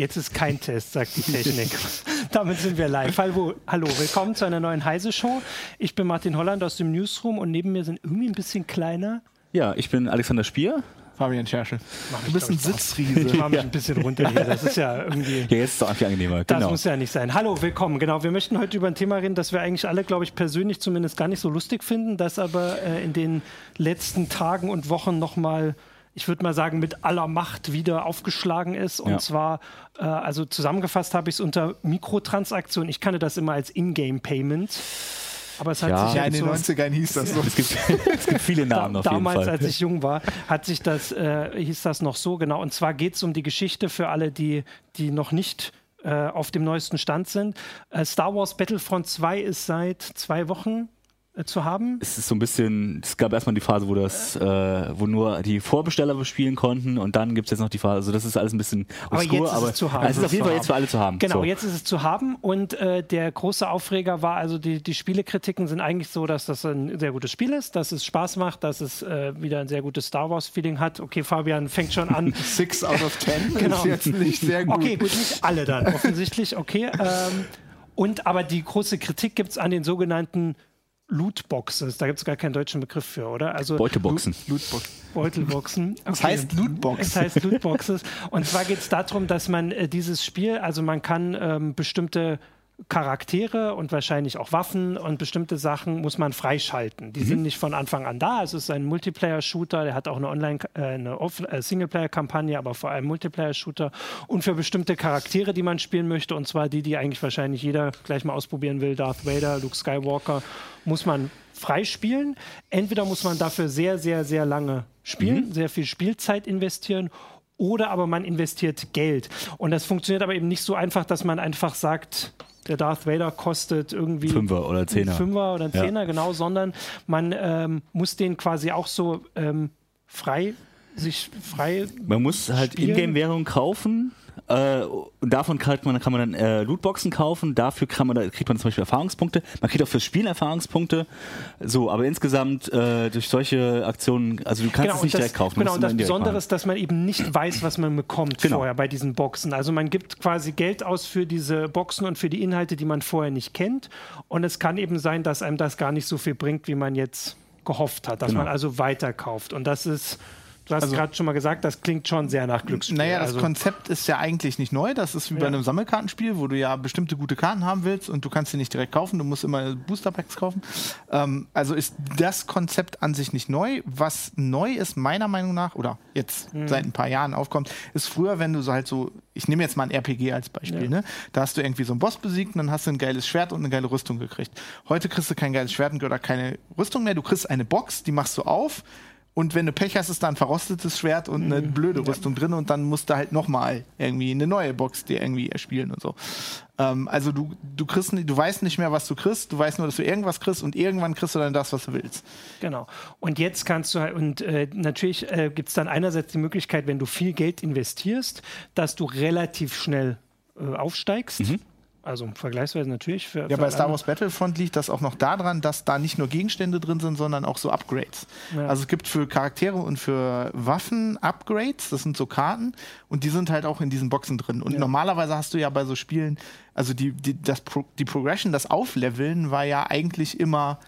Jetzt ist kein Test, sagt die Technik. Damit sind wir live. Hallo, hallo, willkommen zu einer neuen Heise-Show. Ich bin Martin Holland aus dem Newsroom und neben mir sind irgendwie ein bisschen kleiner. Ja, ich bin Alexander Spier. Fabian Scherschel. Du bist ein Sitzriese. Ich mache mich ein bisschen runter hier. Das ist ja irgendwie. Ja, jetzt ist es auch viel angenehmer. Das genau. muss ja nicht sein. Hallo, willkommen. Genau, wir möchten heute über ein Thema reden, das wir eigentlich alle, glaube ich, persönlich zumindest gar nicht so lustig finden, das aber äh, in den letzten Tagen und Wochen nochmal ich würde mal sagen, mit aller Macht wieder aufgeschlagen ist. Und ja. zwar, äh, also zusammengefasst habe ich es unter Mikrotransaktion. Ich kannte das immer als Ingame-Payment. Aber es hat ja, sich ja in den 90ern hieß das so. Es gibt, es gibt viele Namen da, auf jeden Damals, als ich jung war, hat sich das, äh, hieß das noch so, genau. Und zwar geht es um die Geschichte für alle, die, die noch nicht äh, auf dem neuesten Stand sind. Äh, Star Wars Battlefront 2 ist seit zwei Wochen zu haben? Es ist so ein bisschen, es gab erstmal die Phase, wo das, äh, wo nur die Vorbesteller bespielen konnten und dann gibt es jetzt noch die Phase, also das ist alles ein bisschen aber obskur, jetzt ist es zu haben. es ist auf jeden Fall jetzt für alle zu haben. Genau, so. jetzt ist es zu haben und äh, der große Aufreger war, also die, die Spielekritiken sind eigentlich so, dass das ein sehr gutes Spiel ist, dass es Spaß macht, dass es äh, wieder ein sehr gutes Star Wars-Feeling hat. Okay, Fabian fängt schon an. Six out of ten genau. ist jetzt nicht sehr gut. Okay, gut, nicht alle dann, offensichtlich, okay. Ähm, und aber die große Kritik gibt es an den sogenannten Lootboxes. Da gibt es gar keinen deutschen Begriff für, oder? Also Beuteboxen. Lootbox. Beutelboxen. Okay. Das heißt Lootbox. Es heißt Lootboxes. Und zwar geht es darum, dass man äh, dieses Spiel, also man kann ähm, bestimmte Charaktere und wahrscheinlich auch Waffen und bestimmte Sachen muss man freischalten. Die mhm. sind nicht von Anfang an da. Es ist ein Multiplayer-Shooter, der hat auch eine Online, äh, eine äh, Singleplayer-Kampagne, aber vor allem Multiplayer-Shooter. Und für bestimmte Charaktere, die man spielen möchte, und zwar die, die eigentlich wahrscheinlich jeder gleich mal ausprobieren will, Darth Vader, Luke Skywalker, muss man freispielen. Entweder muss man dafür sehr, sehr, sehr lange spielen, mhm. sehr viel Spielzeit investieren oder aber man investiert Geld. Und das funktioniert aber eben nicht so einfach, dass man einfach sagt, der Darth Vader kostet irgendwie Fünfer oder Zehner. Fünfer oder Zehner, ja. genau, sondern man ähm, muss den quasi auch so ähm, frei sich frei. Man muss halt Ingame-Währung kaufen äh, und davon kann man, kann man dann äh, Lootboxen kaufen. Dafür kann man, da kriegt man zum Beispiel Erfahrungspunkte. Man kriegt auch fürs Spiel Erfahrungspunkte. So, aber insgesamt äh, durch solche Aktionen, also du kannst genau, es nicht das, direkt kaufen. Genau, und das Besondere ist, dass man eben nicht weiß, was man bekommt genau. vorher bei diesen Boxen. Also man gibt quasi Geld aus für diese Boxen und für die Inhalte, die man vorher nicht kennt. Und es kann eben sein, dass einem das gar nicht so viel bringt, wie man jetzt gehofft hat, dass genau. man also weiterkauft. Und das ist Du hast also, gerade schon mal gesagt, das klingt schon sehr nach Glücksspiel. Naja, das also. Konzept ist ja eigentlich nicht neu. Das ist wie ja. bei einem Sammelkartenspiel, wo du ja bestimmte gute Karten haben willst und du kannst sie nicht direkt kaufen. Du musst immer Booster Packs kaufen. Ähm, also ist das Konzept an sich nicht neu. Was neu ist, meiner Meinung nach, oder jetzt mhm. seit ein paar Jahren aufkommt, ist früher, wenn du so halt so, ich nehme jetzt mal ein RPG als Beispiel, ja. ne? Da hast du irgendwie so einen Boss besiegt und dann hast du ein geiles Schwert und eine geile Rüstung gekriegt. Heute kriegst du kein geiles Schwert oder keine Rüstung mehr. Du kriegst eine Box, die machst du auf und wenn du Pech hast, ist da ein verrostetes Schwert und eine mhm. blöde Rüstung drin und dann musst du halt nochmal irgendwie eine neue Box dir irgendwie erspielen und so. Ähm, also du, du kriegst, du weißt nicht mehr, was du kriegst, du weißt nur, dass du irgendwas kriegst und irgendwann kriegst du dann das, was du willst. Genau. Und jetzt kannst du halt, und äh, natürlich äh, gibt es dann einerseits die Möglichkeit, wenn du viel Geld investierst, dass du relativ schnell äh, aufsteigst. Mhm. Also vergleichsweise natürlich. Für, ja, bei Star Wars Battlefront liegt das auch noch daran, dass da nicht nur Gegenstände drin sind, sondern auch so Upgrades. Ja. Also es gibt für Charaktere und für Waffen Upgrades, das sind so Karten und die sind halt auch in diesen Boxen drin. Und ja. normalerweise hast du ja bei so Spielen, also die, die, das Pro, die Progression, das Aufleveln war ja eigentlich immer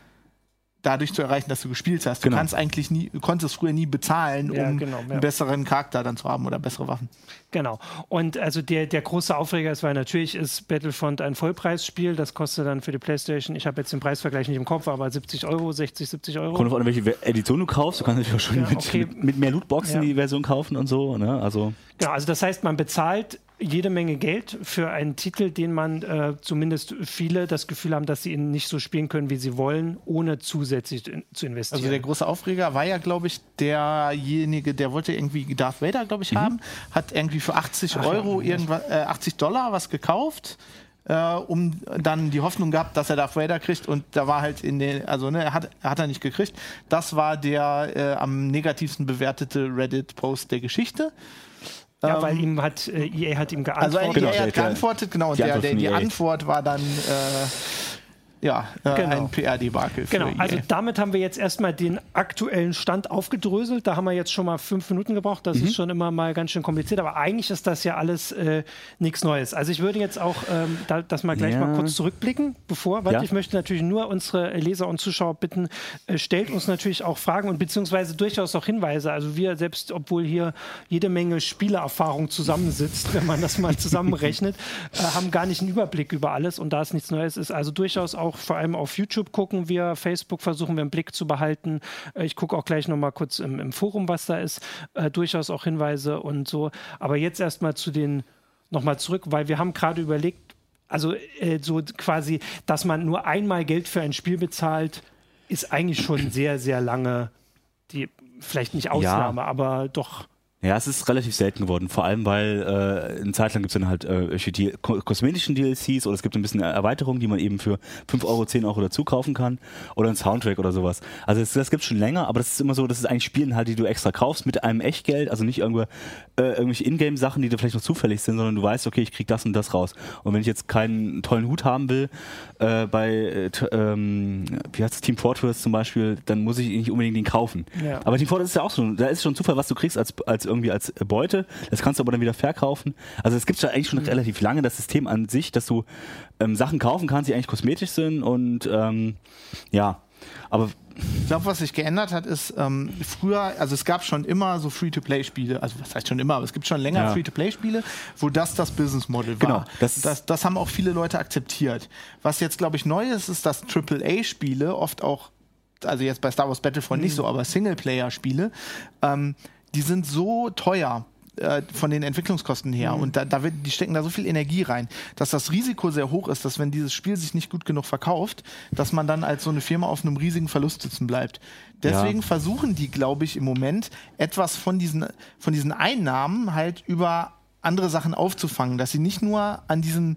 dadurch zu erreichen, dass du gespielt hast. Du genau. kannst eigentlich nie, du konntest früher nie bezahlen, ja, um genau, ja. einen besseren Charakter dann zu haben oder bessere Waffen. Genau. Und also der, der große Aufreger ist, weil natürlich ist Battlefront ein Vollpreisspiel. Das kostet dann für die PlayStation, ich habe jetzt den Preisvergleich nicht im Kopf, aber 70 Euro, 60, 70 Euro. Kommt an, welche Edition du kaufst. Du kannst natürlich auch schon ja, mit, okay. mit, mit, mehr Lootboxen die Version kaufen und so. Ne? Also Genau, also das heißt, man bezahlt jede Menge Geld für einen Titel, den man äh, zumindest viele das Gefühl haben, dass sie ihn nicht so spielen können, wie sie wollen, ohne zusätzlich zu investieren. Also der große Aufreger war ja, glaube ich, derjenige, der wollte irgendwie Darth Vader, glaube ich, mhm. haben, hat irgendwie für 80 Ach, Euro ja, irgendwas, äh, 80 Dollar was gekauft. Äh, um dann die Hoffnung gehabt, dass er Darth Vader kriegt und da war halt in den, also ne, hat, hat er nicht gekriegt. Das war der äh, am negativsten bewertete Reddit-Post der Geschichte. Ja, weil ähm, ihm hat, äh, EA hat ihm geantwortet. Also EA genau, hat geantwortet, genau. Die, der, der, die Antwort war dann, äh, ja, äh, Genau. ein PR-Debakel. Genau, also damit haben wir jetzt erstmal den aktuellen Stand aufgedröselt. Da haben wir jetzt schon mal fünf Minuten gebraucht. Das ist schon immer mal ganz schön kompliziert, aber eigentlich ist das ja alles äh, nichts Neues. Also ich würde jetzt auch ähm, da, das mal gleich Ja. mal kurz zurückblicken, bevor, weil Ja. ich möchte natürlich nur unsere Leser und Zuschauer bitten, äh, stellt uns natürlich auch Fragen und beziehungsweise durchaus auch Hinweise. Also wir selbst, obwohl hier jede Menge Spielerfahrung zusammensitzt, wenn man das mal zusammenrechnet, äh, haben gar nicht einen Überblick über alles und da es nichts Neues ist. Also durchaus auch vor allem auf YouTube gucken wir, Facebook versuchen wir im Blick zu behalten. Äh, ich gucke auch gleich nochmal kurz im, im Forum, was da ist. Äh, durchaus auch Hinweise und so. Aber jetzt erstmal zu den, nochmal zurück, weil wir haben gerade überlegt, also äh, so quasi, dass man nur einmal Geld für ein Spiel bezahlt, ist eigentlich schon sehr, sehr lange die, vielleicht nicht Ausnahme, aber doch. Ja, es ist relativ selten geworden, vor allem weil äh, eine Zeit lang gibt es dann halt äh, ko kosmetischen DLCs oder es gibt ein bisschen Erweiterungen, die man eben für 5 Euro, 10 Euro dazu kaufen kann oder ein Soundtrack oder sowas. Also das, das gibt schon länger, aber das ist immer so, das ist eigentlich Spielen halt, die du extra kaufst mit einem Echtgeld, also nicht irgendwo, äh, irgendwelche Ingame-Sachen, die da vielleicht noch zufällig sind, sondern du weißt, okay, ich krieg das und das raus. Und wenn ich jetzt keinen tollen Hut haben will, äh, bei, äh, ähm, wie heißt es, Team Fortress zum Beispiel, dann muss ich nicht unbedingt den kaufen. Ja. Aber Team Fortress ist ja auch so, da ist schon Zufall, was du kriegst als, als irgendwie als Beute. Das kannst du aber dann wieder verkaufen. Also es gibt schon eigentlich schon relativ lange das System an sich, dass du ähm, Sachen kaufen kannst, die eigentlich kosmetisch sind und ähm, ja. Aber Ich glaube, was sich geändert hat, ist ähm, früher, also es gab schon immer so Free-to-Play-Spiele, also was heißt schon immer, aber es gibt schon länger Ja. Free-to-Play-Spiele, wo das das Business-Model war. Genau, das das, das haben auch viele Leute akzeptiert. Was jetzt, glaube ich, neu ist, ist, dass AAA-Spiele oft auch, also jetzt bei Star Wars Battlefront nicht so, aber Singleplayer-Spiele, ähm, die sind so teuer äh, von den Entwicklungskosten her und da, da wird, die stecken da so viel Energie rein, dass das Risiko sehr hoch ist, dass wenn dieses Spiel sich nicht gut genug verkauft, dass man dann als so eine Firma auf einem riesigen Verlust sitzen bleibt. Deswegen Ja. versuchen die, glaube ich, im Moment etwas von diesen, von diesen Einnahmen halt über andere Sachen aufzufangen, dass sie nicht nur an diesem,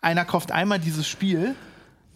einer kauft einmal dieses Spiel,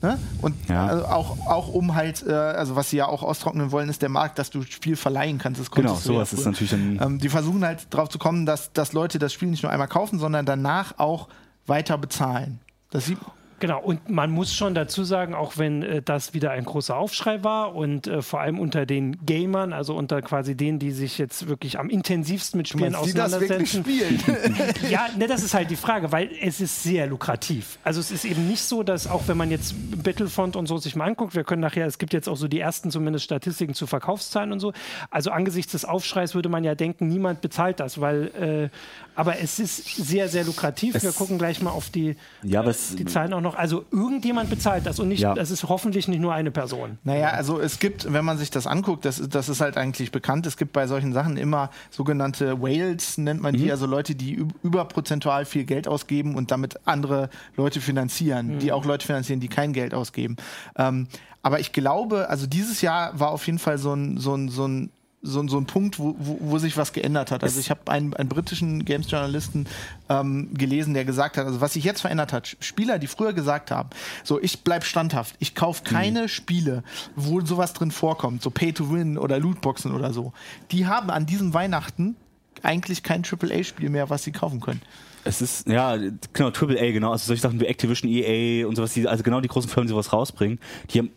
ne? und Ja. also auch, auch um halt, äh, also was sie ja auch austrocknen wollen, ist der Markt, dass du Spiel verleihen kannst. Das Genau, du ja sowas ist natürlich dann- Ähm, die versuchen halt darauf zu kommen, dass, dass Leute das Spiel nicht nur einmal kaufen, sondern danach auch weiter bezahlen. Das sieht, Genau, und man muss schon dazu sagen, auch wenn äh, das wieder ein großer Aufschrei war und äh, vor allem unter den Gamern, also unter quasi denen, die sich jetzt wirklich am intensivsten mit Spielen wirklich auseinandersetzen. spielen. Ja, ne, das ist halt die Frage, weil es ist sehr lukrativ. Also es ist eben nicht so, dass auch wenn man jetzt Battlefront und so sich mal anguckt, wir können nachher, es gibt jetzt auch so die ersten zumindest Statistiken zu Verkaufszahlen und so. Also angesichts des Aufschreis würde man ja denken, niemand bezahlt das, weil, äh, aber es ist sehr, sehr lukrativ. wir Es- gucken gleich mal auf die, Ja, aber es- die Zahlen auch noch. Also irgendjemand bezahlt das und nicht, Ja. das ist hoffentlich nicht nur eine Person. Naja, also es gibt, wenn man sich das anguckt, das, das ist halt eigentlich bekannt, es gibt bei solchen Sachen immer sogenannte Whales, nennt man die, also Leute, die üb- überprozentual viel Geld ausgeben und damit andere Leute finanzieren, die auch Leute finanzieren, die kein Geld ausgeben. Ähm, aber ich glaube, also dieses Jahr war auf jeden Fall so ein, so ein, so ein so, ein- so ein Punkt, wo, wo, wo sich was geändert hat. Also ich habe einen, einen britischen Games-Journalisten ähm, gelesen, der gesagt hat, also was sich jetzt verändert hat, Spieler, die früher gesagt haben, so ich bleib standhaft, ich kaufe keine Spiele, wo sowas drin vorkommt, so Pay-to-Win oder Lootboxen oder so, die haben an diesem Weihnachten eigentlich kein AAA-Spiel mehr, was sie kaufen können. Es ist, ja, genau, AAA, genau. Also solche Sachen wie Activision, EA und sowas, die, also genau die großen Firmen, die sowas rausbringen, die haben,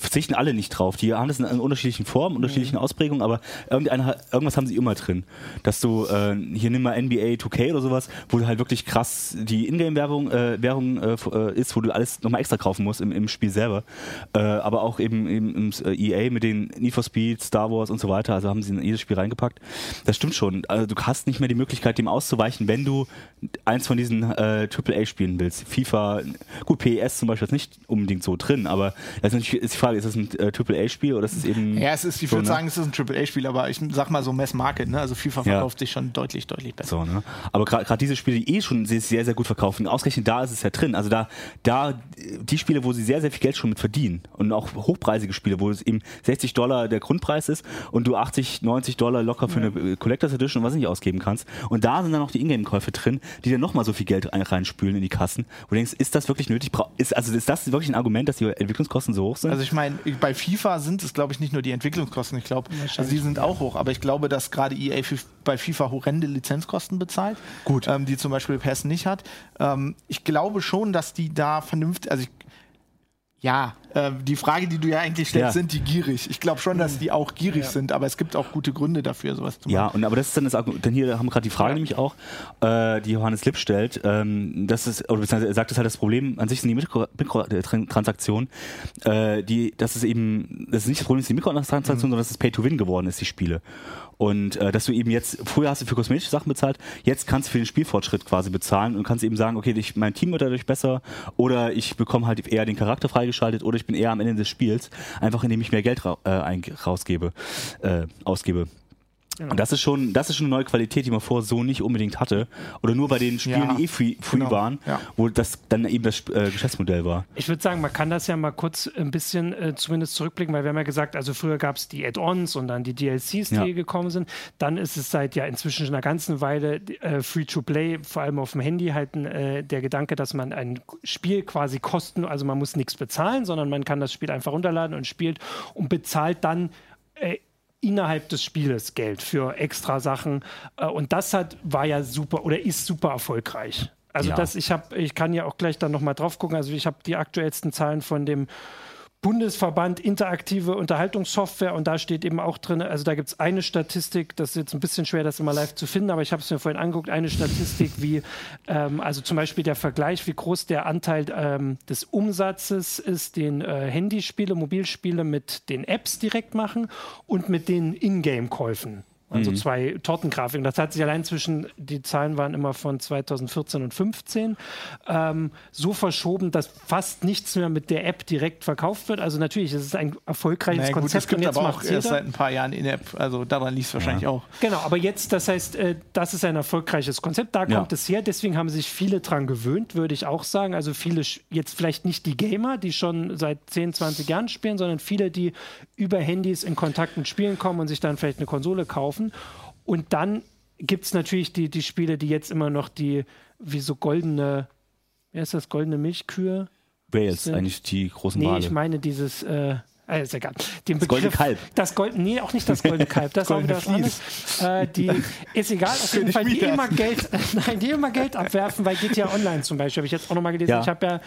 verzichten alle nicht drauf. Die haben das in, unterschiedlichen Formen, unterschiedlichen Ausprägungen, aber irgendwas haben sie immer drin. Dass du, äh, hier nimm mal NBA 2K oder sowas, wo halt wirklich krass die Ingame-Werbung äh, Währung, äh, äh, ist, wo du alles nochmal extra kaufen musst im, im Spiel selber. Äh, aber auch eben im, im äh, EA mit den Need for Speed, Star Wars und so weiter, also haben sie in jedes Spiel reingepackt. Das stimmt schon. Also du hast nicht mehr die Möglichkeit, dem auszuweichen, wenn du eins von diesen äh, AAA spielen willst. FIFA, gut, PES zum Beispiel ist nicht unbedingt so drin, aber das ist natürlich ist Frage, ist das ein äh, AAA-Spiel oder ist es eben. Ja, es ist, ich so, würde ne? sagen, es ist ein AAA-Spiel, aber ich sag mal so Mass Market, ne? Also FIFA Ja. verkauft sich schon deutlich, deutlich besser. So, ne? Aber gerade diese Spiele, die eh schon sehr, sehr, gut verkaufen, ausgerechnet da ist es ja drin. Also da, da die Spiele, wo sie sehr, sehr viel Geld schon mit verdienen und auch hochpreisige Spiele, wo es eben 60 Dollar der Grundpreis ist und du 80, 90 Dollar locker für eine äh, Collectors Edition und was nicht ausgeben kannst. Und da sind dann noch die Ingame-Käufe drin, die dann nochmal so viel Geld rein- reinspülen in die Kassen. Wo du denkst, ist das wirklich nötig? Ist, also ist das wirklich ein Argument, dass die Entwicklungskosten so hoch sind? Also ich meine, bei FIFA sind es, glaube ich, nicht nur die Entwicklungskosten. Ich glaube, also die sind auch hoch. Aber ich glaube, dass gerade EA bei FIFA horrende Lizenzkosten bezahlt. Gut. Ähm, die zum Beispiel PES nicht hat. Ähm, ich glaube schon, dass die da vernünftig, also ich, ja, äh, die Frage, die du ja eigentlich stellst, Ja. sind die gierig? Ich glaube schon, dass die auch gierig sind, aber es gibt auch gute Gründe dafür, sowas zu machen. Ja, und aber das ist dann das Argument, denn hier haben wir gerade die Frage nämlich auch, äh, die Johannes Lipp stellt, ähm, das ist, oder beziehungsweise er sagt, das halt das Problem an sich sind die Mikro- Mikrotransaktionen, äh, die, das ist eben, das ist nicht das Problem, dass die Mikrotransaktionen, Mhm. sondern dass es Pay-to-Win geworden ist, die Spiele. Und äh, dass du eben jetzt, früher hast du für kosmetische Sachen bezahlt, jetzt kannst du für den Spielfortschritt quasi bezahlen und kannst eben sagen, okay, ich, mein Team wird dadurch besser oder ich bekomme halt eher den Charakter freigeschaltet oder ich bin eher am Ende des Spiels, einfach indem ich mehr Geld ra äh, rausgebe, äh, ausgebe. Genau. Und das ist schon, das ist schon eine neue Qualität, die man vorher so nicht unbedingt hatte. Oder nur bei den Spielen, Ja, die eh free, free genau, waren, ja. wo das dann eben das äh, Geschäftsmodell war. Ich würde sagen, man kann das ja mal kurz ein bisschen äh, zumindest zurückblicken, weil wir haben ja gesagt, also früher gab es die Add-ons und dann die DLCs, die Ja. gekommen sind. Dann ist es seit ja inzwischen schon einer ganzen Weile äh, Free-to-Play, vor allem auf dem Handy, halt äh, der Gedanke, dass man ein Spiel quasi kosten, also man muss nichts bezahlen, sondern man kann das Spiel einfach runterladen und spielt und bezahlt dann äh, innerhalb des Spieles Geld für extra Sachen. Äh, Und das hat, war ja super oder ist super erfolgreich. Also Ja. das, ich habe, ich kann ja auch gleich dann nochmal drauf gucken. Also ich habe die aktuellsten Zahlen von dem Bundesverband Interaktive Unterhaltungssoftware und da steht eben auch drin, also da gibt es eine Statistik, das ist jetzt ein bisschen schwer, das immer live zu finden, aber ich habe es mir vorhin angeguckt, eine Statistik, wie, ähm, also zum Beispiel der Vergleich, wie groß der Anteil ähm, des Umsatzes ist, den äh, Handyspiele, Mobilspiele mit den Apps direkt machen und mit den Ingame-Käufen. Also zwei Tortengrafiken. Das hat sich allein zwischen, die Zahlen waren immer von 2014 und 15, ähm, so verschoben, dass fast nichts mehr mit der App direkt verkauft wird. Also natürlich, es ist ein erfolgreiches Naja, gut, Konzept es gibt aber auch erst seit ein paar Jahren in-App, also daran liegt es wahrscheinlich auch. Genau, aber jetzt, das heißt, äh, das ist ein erfolgreiches Konzept, da Ja. kommt es her, deswegen haben sich viele dran gewöhnt, würde ich auch sagen. Also viele, jetzt vielleicht nicht die Gamer, die schon seit 10, 20 Jahren spielen, sondern viele, die über Handys in Kontakt mit Spielen kommen und sich dann vielleicht eine Konsole kaufen. Und dann gibt es natürlich die, die Spiele, die jetzt immer noch die, wie so goldene, wer ist das, goldene Milchkühe? Wer jetzt Sind- eigentlich die großen Nee, Wale? ich meine dieses, äh, äh, ist egal. Den goldene Kalb. Das Gold, nee, auch nicht das goldene Kalb. Das ist auch wieder was. Äh, die, ist egal, auf jeden Fall, die immer Geld, nein, die immer Geld abwerfen, weil GTA Online zum Beispiel, habe ich jetzt auch nochmal gelesen. Ja. Ich habe ja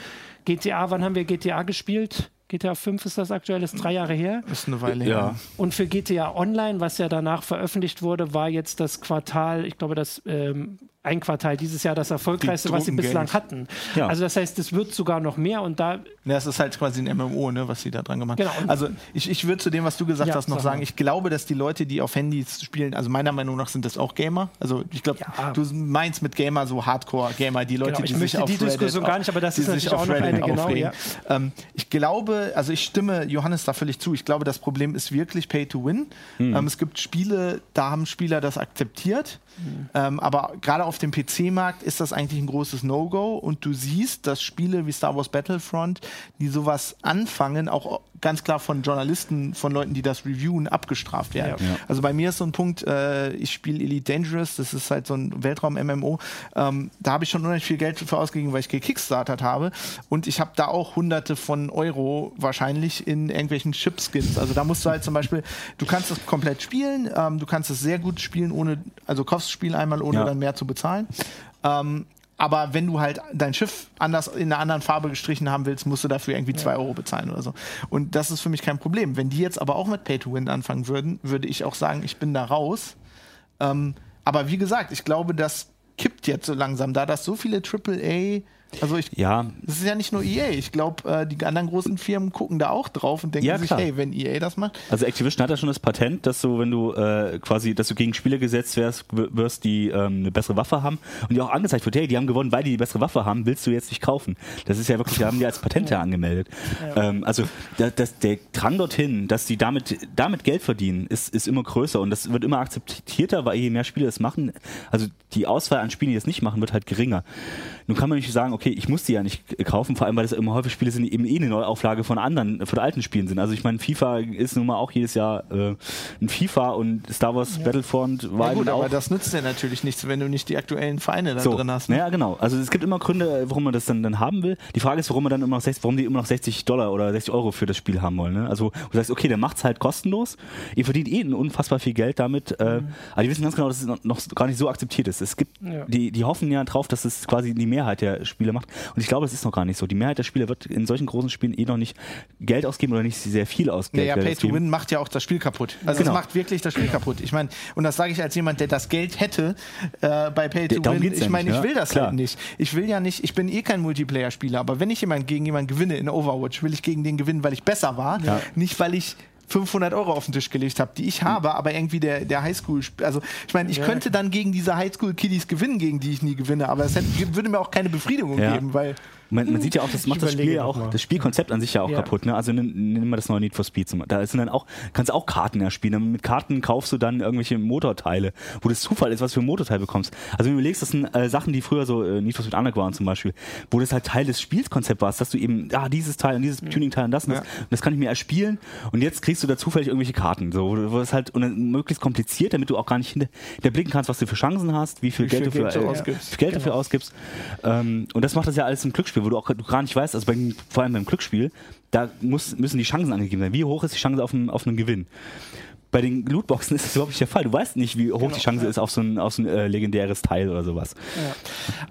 GTA, wann haben wir GTA gespielt? GTA 5 ist das aktuell, ist drei Jahre her. Ist eine Weile Ja. her. Und für GTA Online, was ja danach veröffentlicht wurde, war jetzt das Quartal, ich glaube, das ähm, ein Quartal dieses Jahr das erfolgreichste, was sie bislang hatten. Ja. Also das heißt, es wird sogar noch mehr und da Ja, das ist halt quasi ein MMO, ne, was sie da dran gemacht haben. Genau. Also ich, ich würde zu dem, was du gesagt Ja, hast, noch sag sagen, ich glaube, dass die Leute, die auf Handys spielen, also meiner Meinung nach sind das auch Gamer. Also ich glaube, Ja. du meinst mit Gamer so Hardcore-Gamer, die Leute, Genau, ich die sich möchte auf die Reddit Diskussion auf- gar nicht, aber das ist natürlich auch noch Reddit eine, genau. Ähm, ich glaube, also ich stimme Johannes da völlig zu. Ich glaube, das Problem ist wirklich Pay to Win. Mhm. Ähm, es gibt Spiele, da haben Spieler das akzeptiert. Mhm. Ähm, aber gerade auf dem PC-Markt ist das eigentlich ein großes No-Go und du siehst, dass Spiele wie Star Wars Battlefront, die sowas anfangen, auch ganz klar von Journalisten, von Leuten, die das reviewen, abgestraft werden. Ja. Ja. Also bei mir ist so ein Punkt, äh, ich spiele Elite Dangerous, das ist halt so ein Weltraum-MMO. Ähm, da habe ich schon unheimlich viel Geld für ausgegeben, weil ich gekickstartert habe. Und ich habe da auch hunderte von Euro wahrscheinlich in irgendwelchen Chip-Skins. Also da musst du halt zum Beispiel, du kannst es komplett spielen, ähm, du kannst es sehr gut spielen, ohne, also kaufst das Spiel einmal, ohne Ja. dann mehr zu bezahlen. Ähm, aber wenn du halt dein Schiff anders in einer anderen Farbe gestrichen haben willst, musst du dafür irgendwie zwei Euro bezahlen oder so. Und das ist für mich kein Problem. Wenn die jetzt aber auch mit Pay to Win anfangen würden, würde ich auch sagen, ich bin da raus. Ähm, aber wie gesagt, ich glaube, das kippt jetzt so langsam, da das so viele AAA, also ich, Ja, das ist ja nicht nur EA. Ich glaube, äh, die anderen großen Firmen gucken da auch drauf und denken Ja, sich, hey, wenn EA das macht, Also Activision hat ja schon das Patent, dass du, wenn du äh, quasi, dass du gegen Spieler gesetzt wirst, wirst, die ähm, eine bessere Waffe haben und die auch angezeigt wird, hey, die haben gewonnen, weil die die bessere Waffe haben, willst du jetzt nicht kaufen. Das ist ja wirklich, da haben die als Patent ja angemeldet. Ähm, also da, das, der Drang dorthin, dass die damit, damit Geld verdienen, ist, ist immer größer und das wird immer akzeptierter, weil je mehr Spiele das machen, also die Auswahl an Spielen, die das nicht machen, wird halt geringer. Nun kann man nicht sagen, okay, ich muss die ja nicht kaufen, vor allem, weil das immer häufig Spiele sind, die eben eh eine Neuauflage von anderen, von alten Spielen sind. Also ich meine, FIFA ist nun mal auch jedes Jahr äh, ein FIFA und Star Wars Battlefront war ja gut, eben auch. aber das nützt dir natürlich nichts, wenn du nicht die aktuellen Vereine da so, drin hast. Ne? Ja, genau. Also es gibt immer Gründe, warum man das dann, dann haben will. Die Frage ist, warum man dann immer noch 60, warum die immer noch 60 Dollar oder 60 Euro für das Spiel haben wollen. Ne? Also du sagst, okay, dann macht's halt kostenlos. Ihr verdient eh unfassbar viel Geld damit. Äh, aber die wissen ganz genau, dass es noch, noch gar nicht so akzeptiert ist. Es gibt, Ja. die, die hoffen ja drauf, dass es quasi die Mehrheit der Spieler macht. Und ich glaube, es ist noch gar nicht so. Die Mehrheit der Spieler wird in solchen großen Spielen eh noch nicht Geld ausgeben oder nicht sehr viel ausgeben. Naja, Pay to Win macht ja auch das Spiel kaputt. Also genau. es macht wirklich das Spiel kaputt. Ich meine, und das sage ich als jemand, der das Geld hätte äh, bei Pay to Darum Win. Ich meine, ich will das Klar. halt nicht. Ich will ja nicht, ich bin eh kein Multiplayer-Spieler, aber wenn ich jemand gegen jemanden gewinne in Overwatch, will ich gegen den gewinnen, weil ich besser war, ja. nicht weil ich 500 Euro auf den Tisch gelegt habe, die ich hm. habe, aber irgendwie der, der Highschool, also ich meine, ich ja. könnte dann gegen diese Highschool-Kiddies gewinnen, gegen die ich nie gewinne, aber es hätte, würde mir auch keine Befriedigung ja. geben, weil man, man, sieht ja auch, das macht das Spiel ja auch, das Spielkonzept an sich ja auch ja. kaputt. Ne? Also nimm, nimm mal das neue Need for Speed. Zum, da sind dann auch, kannst auch Karten erspielen. Mit Karten kaufst du dann irgendwelche Motorteile, wo das Zufall ist, was für ein Motorteil bekommst. Also wenn du überlegst, das sind äh, Sachen, die früher so äh, Need for Speed Underground waren zum Beispiel, wo das halt Teil des Spielkonzepts war, dass du eben, ah, dieses Teil und dieses mhm. Tuning-Teil und das und das, und das kann ich mir erspielen und jetzt kriegst du da zufällig irgendwelche Karten, so, wo das halt und dann möglichst kompliziert, damit du auch gar nicht hinterblicken kannst, was du für Chancen hast, wie viel, wie Geld, viel du für, äh. Geld dafür genau. ausgibst. Ähm, und das macht das ja alles im Glücksspiel, wo du auch du gar nicht weißt, also bei, vor allem beim Glücksspiel, da muss, müssen die Chancen angegeben sein. Wie hoch ist die Chance auf einen, auf einen Gewinn? Bei den Lootboxen ist das überhaupt nicht der Fall. Du weißt nicht, wie hoch genau, die Chance ja. ist auf so ein, auf so ein äh, legendäres Teil oder sowas. Ja.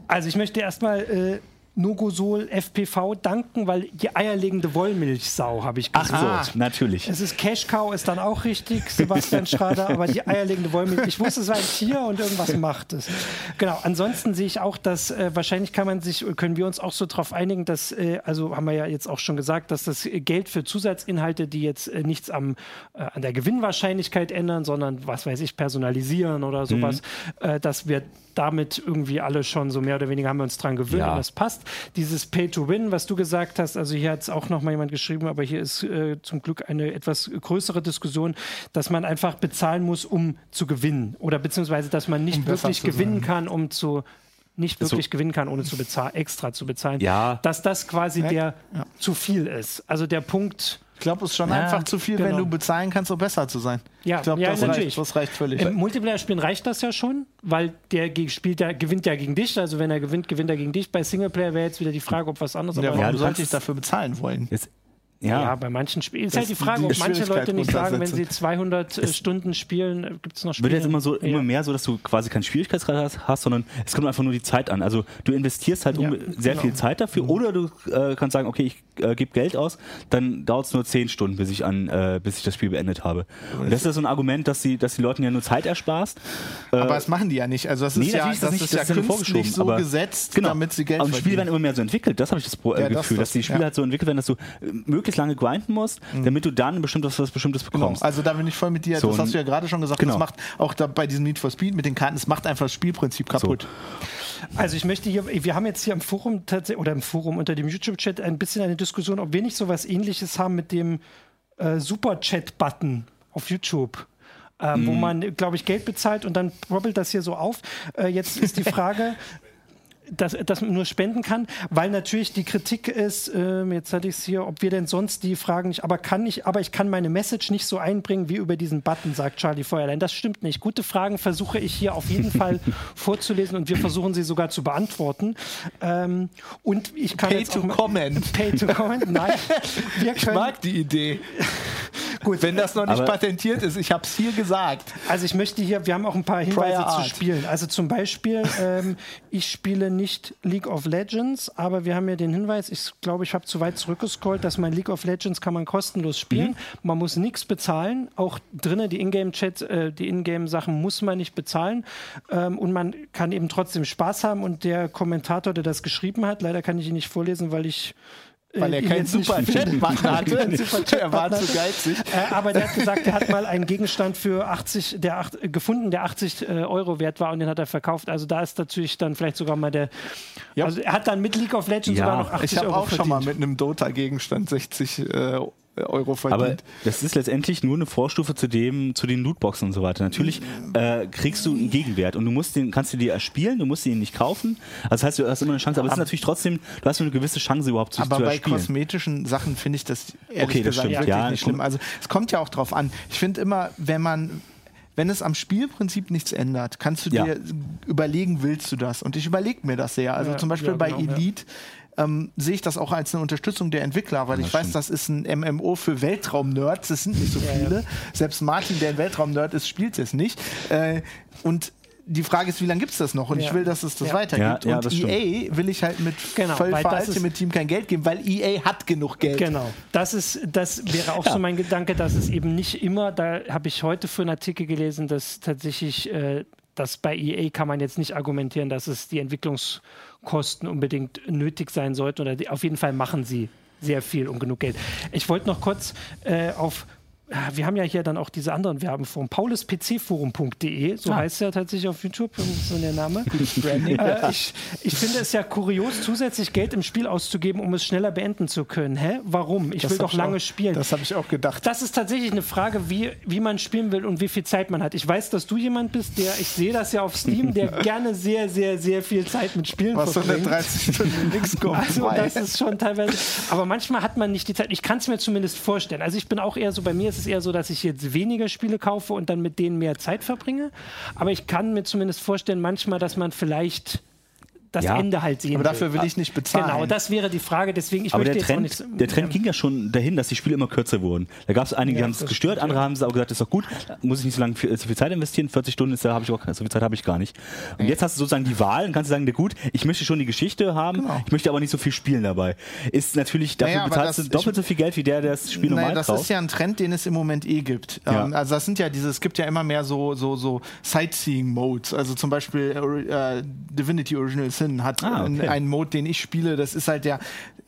Also ich möchte erstmal äh, Nogosol FPV danken, weil die eierlegende Wollmilchsau habe ich gesagt. Ach so, natürlich. Es ist Cash Cow, ist dann auch richtig, Sebastian Schrader, aber die eierlegende Wollmilch, ich wusste, es war ein Tier und irgendwas macht es. Genau, ansonsten sehe ich auch, dass äh, wahrscheinlich kann man sich, können wir uns auch so darauf einigen, dass, äh, also haben wir ja jetzt auch schon gesagt, dass das Geld für Zusatzinhalte, die jetzt äh, nichts am, äh, an der Gewinnwahrscheinlichkeit ändern, sondern, was weiß ich, personalisieren oder sowas, mhm. Äh, dass wir damit irgendwie alle schon so mehr oder weniger haben wir uns dran gewöhnt ja. und das passt. Dieses Pay-to-Win, was du gesagt hast, also hier hat es auch noch mal jemand geschrieben, aber hier ist äh, zum Glück eine etwas größere Diskussion, dass man einfach bezahlen muss, um zu gewinnen oder beziehungsweise, dass man nicht um wirklich gewinnen kann, um zu nicht wirklich so. gewinnen kann, ohne zu bezahlen, extra zu bezahlen. Ja. Dass das quasi ja. der ja. zu viel ist. Also der Punkt, glaube, es ist schon ja, einfach zu viel, genau. wenn du bezahlen kannst, um besser zu sein. Ja, ich glaube, ja, das, natürlich. Reicht, das reicht völlig. Im Multiplayer-Spielen reicht das ja schon, weil der spielt ja, gewinnt ja gegen dich. Also wenn er gewinnt, gewinnt er gegen dich. Bei Singleplayer wäre jetzt wieder die Frage, ob was anderes. Ja, warum ja, sollte ich dafür bezahlen wollen? Jetzt ja. ja, bei manchen Spielen. Ist halt die Frage, ob manche Leute nicht sagen, wenn sie 200 es Stunden spielen, gibt es noch Spiele. Wird jetzt immer, so, ja. immer mehr so, dass du quasi keinen Schwierigkeitsgrad hast, hast, sondern es kommt einfach nur die Zeit an. Also du investierst halt ja, sehr genau. viel Zeit dafür mhm. oder du äh, kannst sagen, okay, ich äh, gebe Geld aus, dann dauert es nur 10 Stunden, bis ich, an, äh, bis ich das Spiel beendet habe. Und das ist so ein Argument, dass die, dass die Leuten ja nur Zeit ersparst. Aber das machen die ja nicht. Also das nee, ist ja, das, das ist, das ja künstlich so gesetzt, genau. damit sie Geld Aber Spiele werden immer mehr so entwickelt. Das habe ich das äh, Gefühl, das, dass die Spiele halt so entwickelt werden, dass du äh, möglichst lange grinden musst mhm. damit du dann bestimmtes, was Bestimmtes genau. bekommst. Genau. Also da bin ich voll mit dir. So, das hast du ja gerade schon gesagt. Genau. Das macht auch da bei diesem Need for Speed mit den Karten, es macht einfach das Spielprinzip kaputt. So. Also ich möchte hier, wir haben jetzt hier im Forum oder im Forum unter dem YouTube-Chat ein bisschen eine Diskussion, ob wir nicht so was ähnliches haben mit dem äh, Super-Chat-Button auf YouTube. Äh, mm. wo mhm. man, glaube ich, Geld bezahlt und dann probbelt das hier so auf. Äh, jetzt ist die Frage, dass, dass man nur spenden kann, weil natürlich die Kritik ist, äh, jetzt hatte ich es hier, ob wir denn sonst die Fragen nicht, aber kann ich, aber ich kann meine Message nicht so einbringen wie über diesen Button, sagt Charlie Feuerlein. Das stimmt nicht. Gute Fragen versuche ich hier auf jeden Fall vorzulesen und wir versuchen sie sogar zu beantworten. Ähm, und ich kann Pay to comment. Pay to comment, nein. ich mag die Idee. Gut, wenn das noch nicht aber patentiert ist, ich habe es hier gesagt. Also ich möchte hier, wir haben auch ein paar Hinweise zu spielen. Also zum Beispiel, ähm, ich spiele nicht League of Legends, aber wir haben ja den Hinweis, ich glaube, ich habe zu weit zurückgescrollt, dass mein League of Legends kann man kostenlos spielen. Mhm. Man muss nichts bezahlen. Auch drinnen die Ingame-Chat, äh, die Ingame-Sachen muss man nicht bezahlen. Ähm, und man kann eben trotzdem Spaß haben. Und der Kommentator, der das geschrieben hat, leider kann ich ihn nicht vorlesen, weil ich weil er keinen super Chat-Button hatte. er war zu geizig. Äh, aber der hat gesagt, er hat mal einen Gegenstand für 80, der acht, gefunden, der 80 äh, Euro wert war und den hat er verkauft. Also da ist natürlich dann vielleicht sogar mal der. Ja. Also er hat dann mit League of Legends ja. sogar noch 80 ich Euro Ich habe auch verdient. schon mal mit einem Dota-Gegenstand 60 äh, Euro verdient. Aber das ist letztendlich nur eine Vorstufe zu dem, zu den Lootboxen und so weiter. Natürlich äh, kriegst du einen Gegenwert und du musst den, kannst du dir erspielen, du musst ihn nicht kaufen. Also das heißt, du hast immer eine Chance, aber es ist natürlich trotzdem, du hast nur eine gewisse Chance überhaupt zu, aber zu erspielen. Aber bei kosmetischen Sachen finde ich das ehrlich okay, das gesagt stimmt. wirklich ja, nicht schlimm. Also es kommt ja auch drauf an. Ich finde immer, wenn man wenn es am Spielprinzip nichts ändert, kannst du ja. dir überlegen, willst du das? Und ich überlege mir das sehr. Also ja, zum Beispiel ja, genau, bei Elite ähm, sehe ich das auch als eine Unterstützung der Entwickler, weil ja, ich weiß, das ist ein MMO für Weltraum-Nerds. Das sind nicht so viele. Ja, ja. Selbst Martin, der ein Weltraum-Nerd ist, spielt es nicht. Äh, und die Frage ist, wie lange gibt es das noch? Und Ja. ich will, dass es das Ja. weitergibt. Ja, ja, und das stimmt. EA will ich halt mit Genau, voll Ultimate Team kein Geld geben, weil EA hat genug Geld. Genau, das ist, das wäre auch so mein Gedanke, dass es eben nicht immer, da habe ich heute für einen Artikel gelesen, dass tatsächlich, äh, dass bei EA kann man jetzt nicht argumentieren, dass es die Entwicklungskosten unbedingt nötig sein sollten oder die, auf jeden Fall machen sie sehr viel um genug Geld. Ich wollte noch kurz äh, auf wir haben ja hier dann auch diese anderen Werbenforen. pauluspcforum.de, so Ah. heißt ja tatsächlich auf YouTube, so der Name. äh, ich, ich finde es ja kurios, zusätzlich Geld im Spiel auszugeben, um es schneller beenden zu können. Hä? Warum? Ich Das will doch lange auch- spielen. Das habe ich auch gedacht. Das ist tatsächlich eine Frage, wie, wie man spielen will und wie viel Zeit man hat. Ich weiß, dass du jemand bist, der, ich sehe das ja auf Steam, der gerne sehr, sehr, sehr viel Zeit mit Spielen Was soll denn verbringt. 30 Stunden nichts kommen? Also das ist schon teilweise. Aber manchmal hat man nicht die Zeit. Ich kann es mir zumindest vorstellen. Also ich bin auch eher so, bei mir ist es eher so, dass ich jetzt weniger Spiele kaufe und dann mit denen mehr Zeit verbringe. Aber ich kann mir zumindest vorstellen, manchmal, dass man vielleicht das Ja. Ende halt sehen Aber dafür will ich nicht bezahlen. Genau, das wäre die Frage. Deswegen, ich Aber möchte der jetzt auch Trend, nicht. der Trend ging ja schon dahin, dass die Spiele immer kürzer wurden. Da gab es einige, die haben es das gestört, andere haben es auch gesagt, das ist doch gut, muss ich nicht so lange viel, so viel Zeit investieren, 40 Stunden ist da habe ich auch so viel Zeit habe ich gar nicht. Und jetzt hast du sozusagen die Wahl und kannst sagen, na gut, ich möchte schon die Geschichte haben, Genau. ich möchte aber nicht so viel spielen dabei. Ist natürlich dafür Naja, bezahlst das- du doppelt so viel Geld wie der, der das Spiel Naja, normal das kauft. ist ja ein Trend, den es im Moment eh gibt. Ja. Ähm, also das sind ja diese, es gibt ja immer mehr so, so, so Sightseeing-Modes. Also zum Beispiel äh, Divinity Original Sin hat Ah, okay. einen- einen Mode, den ich spiele. Das ist halt der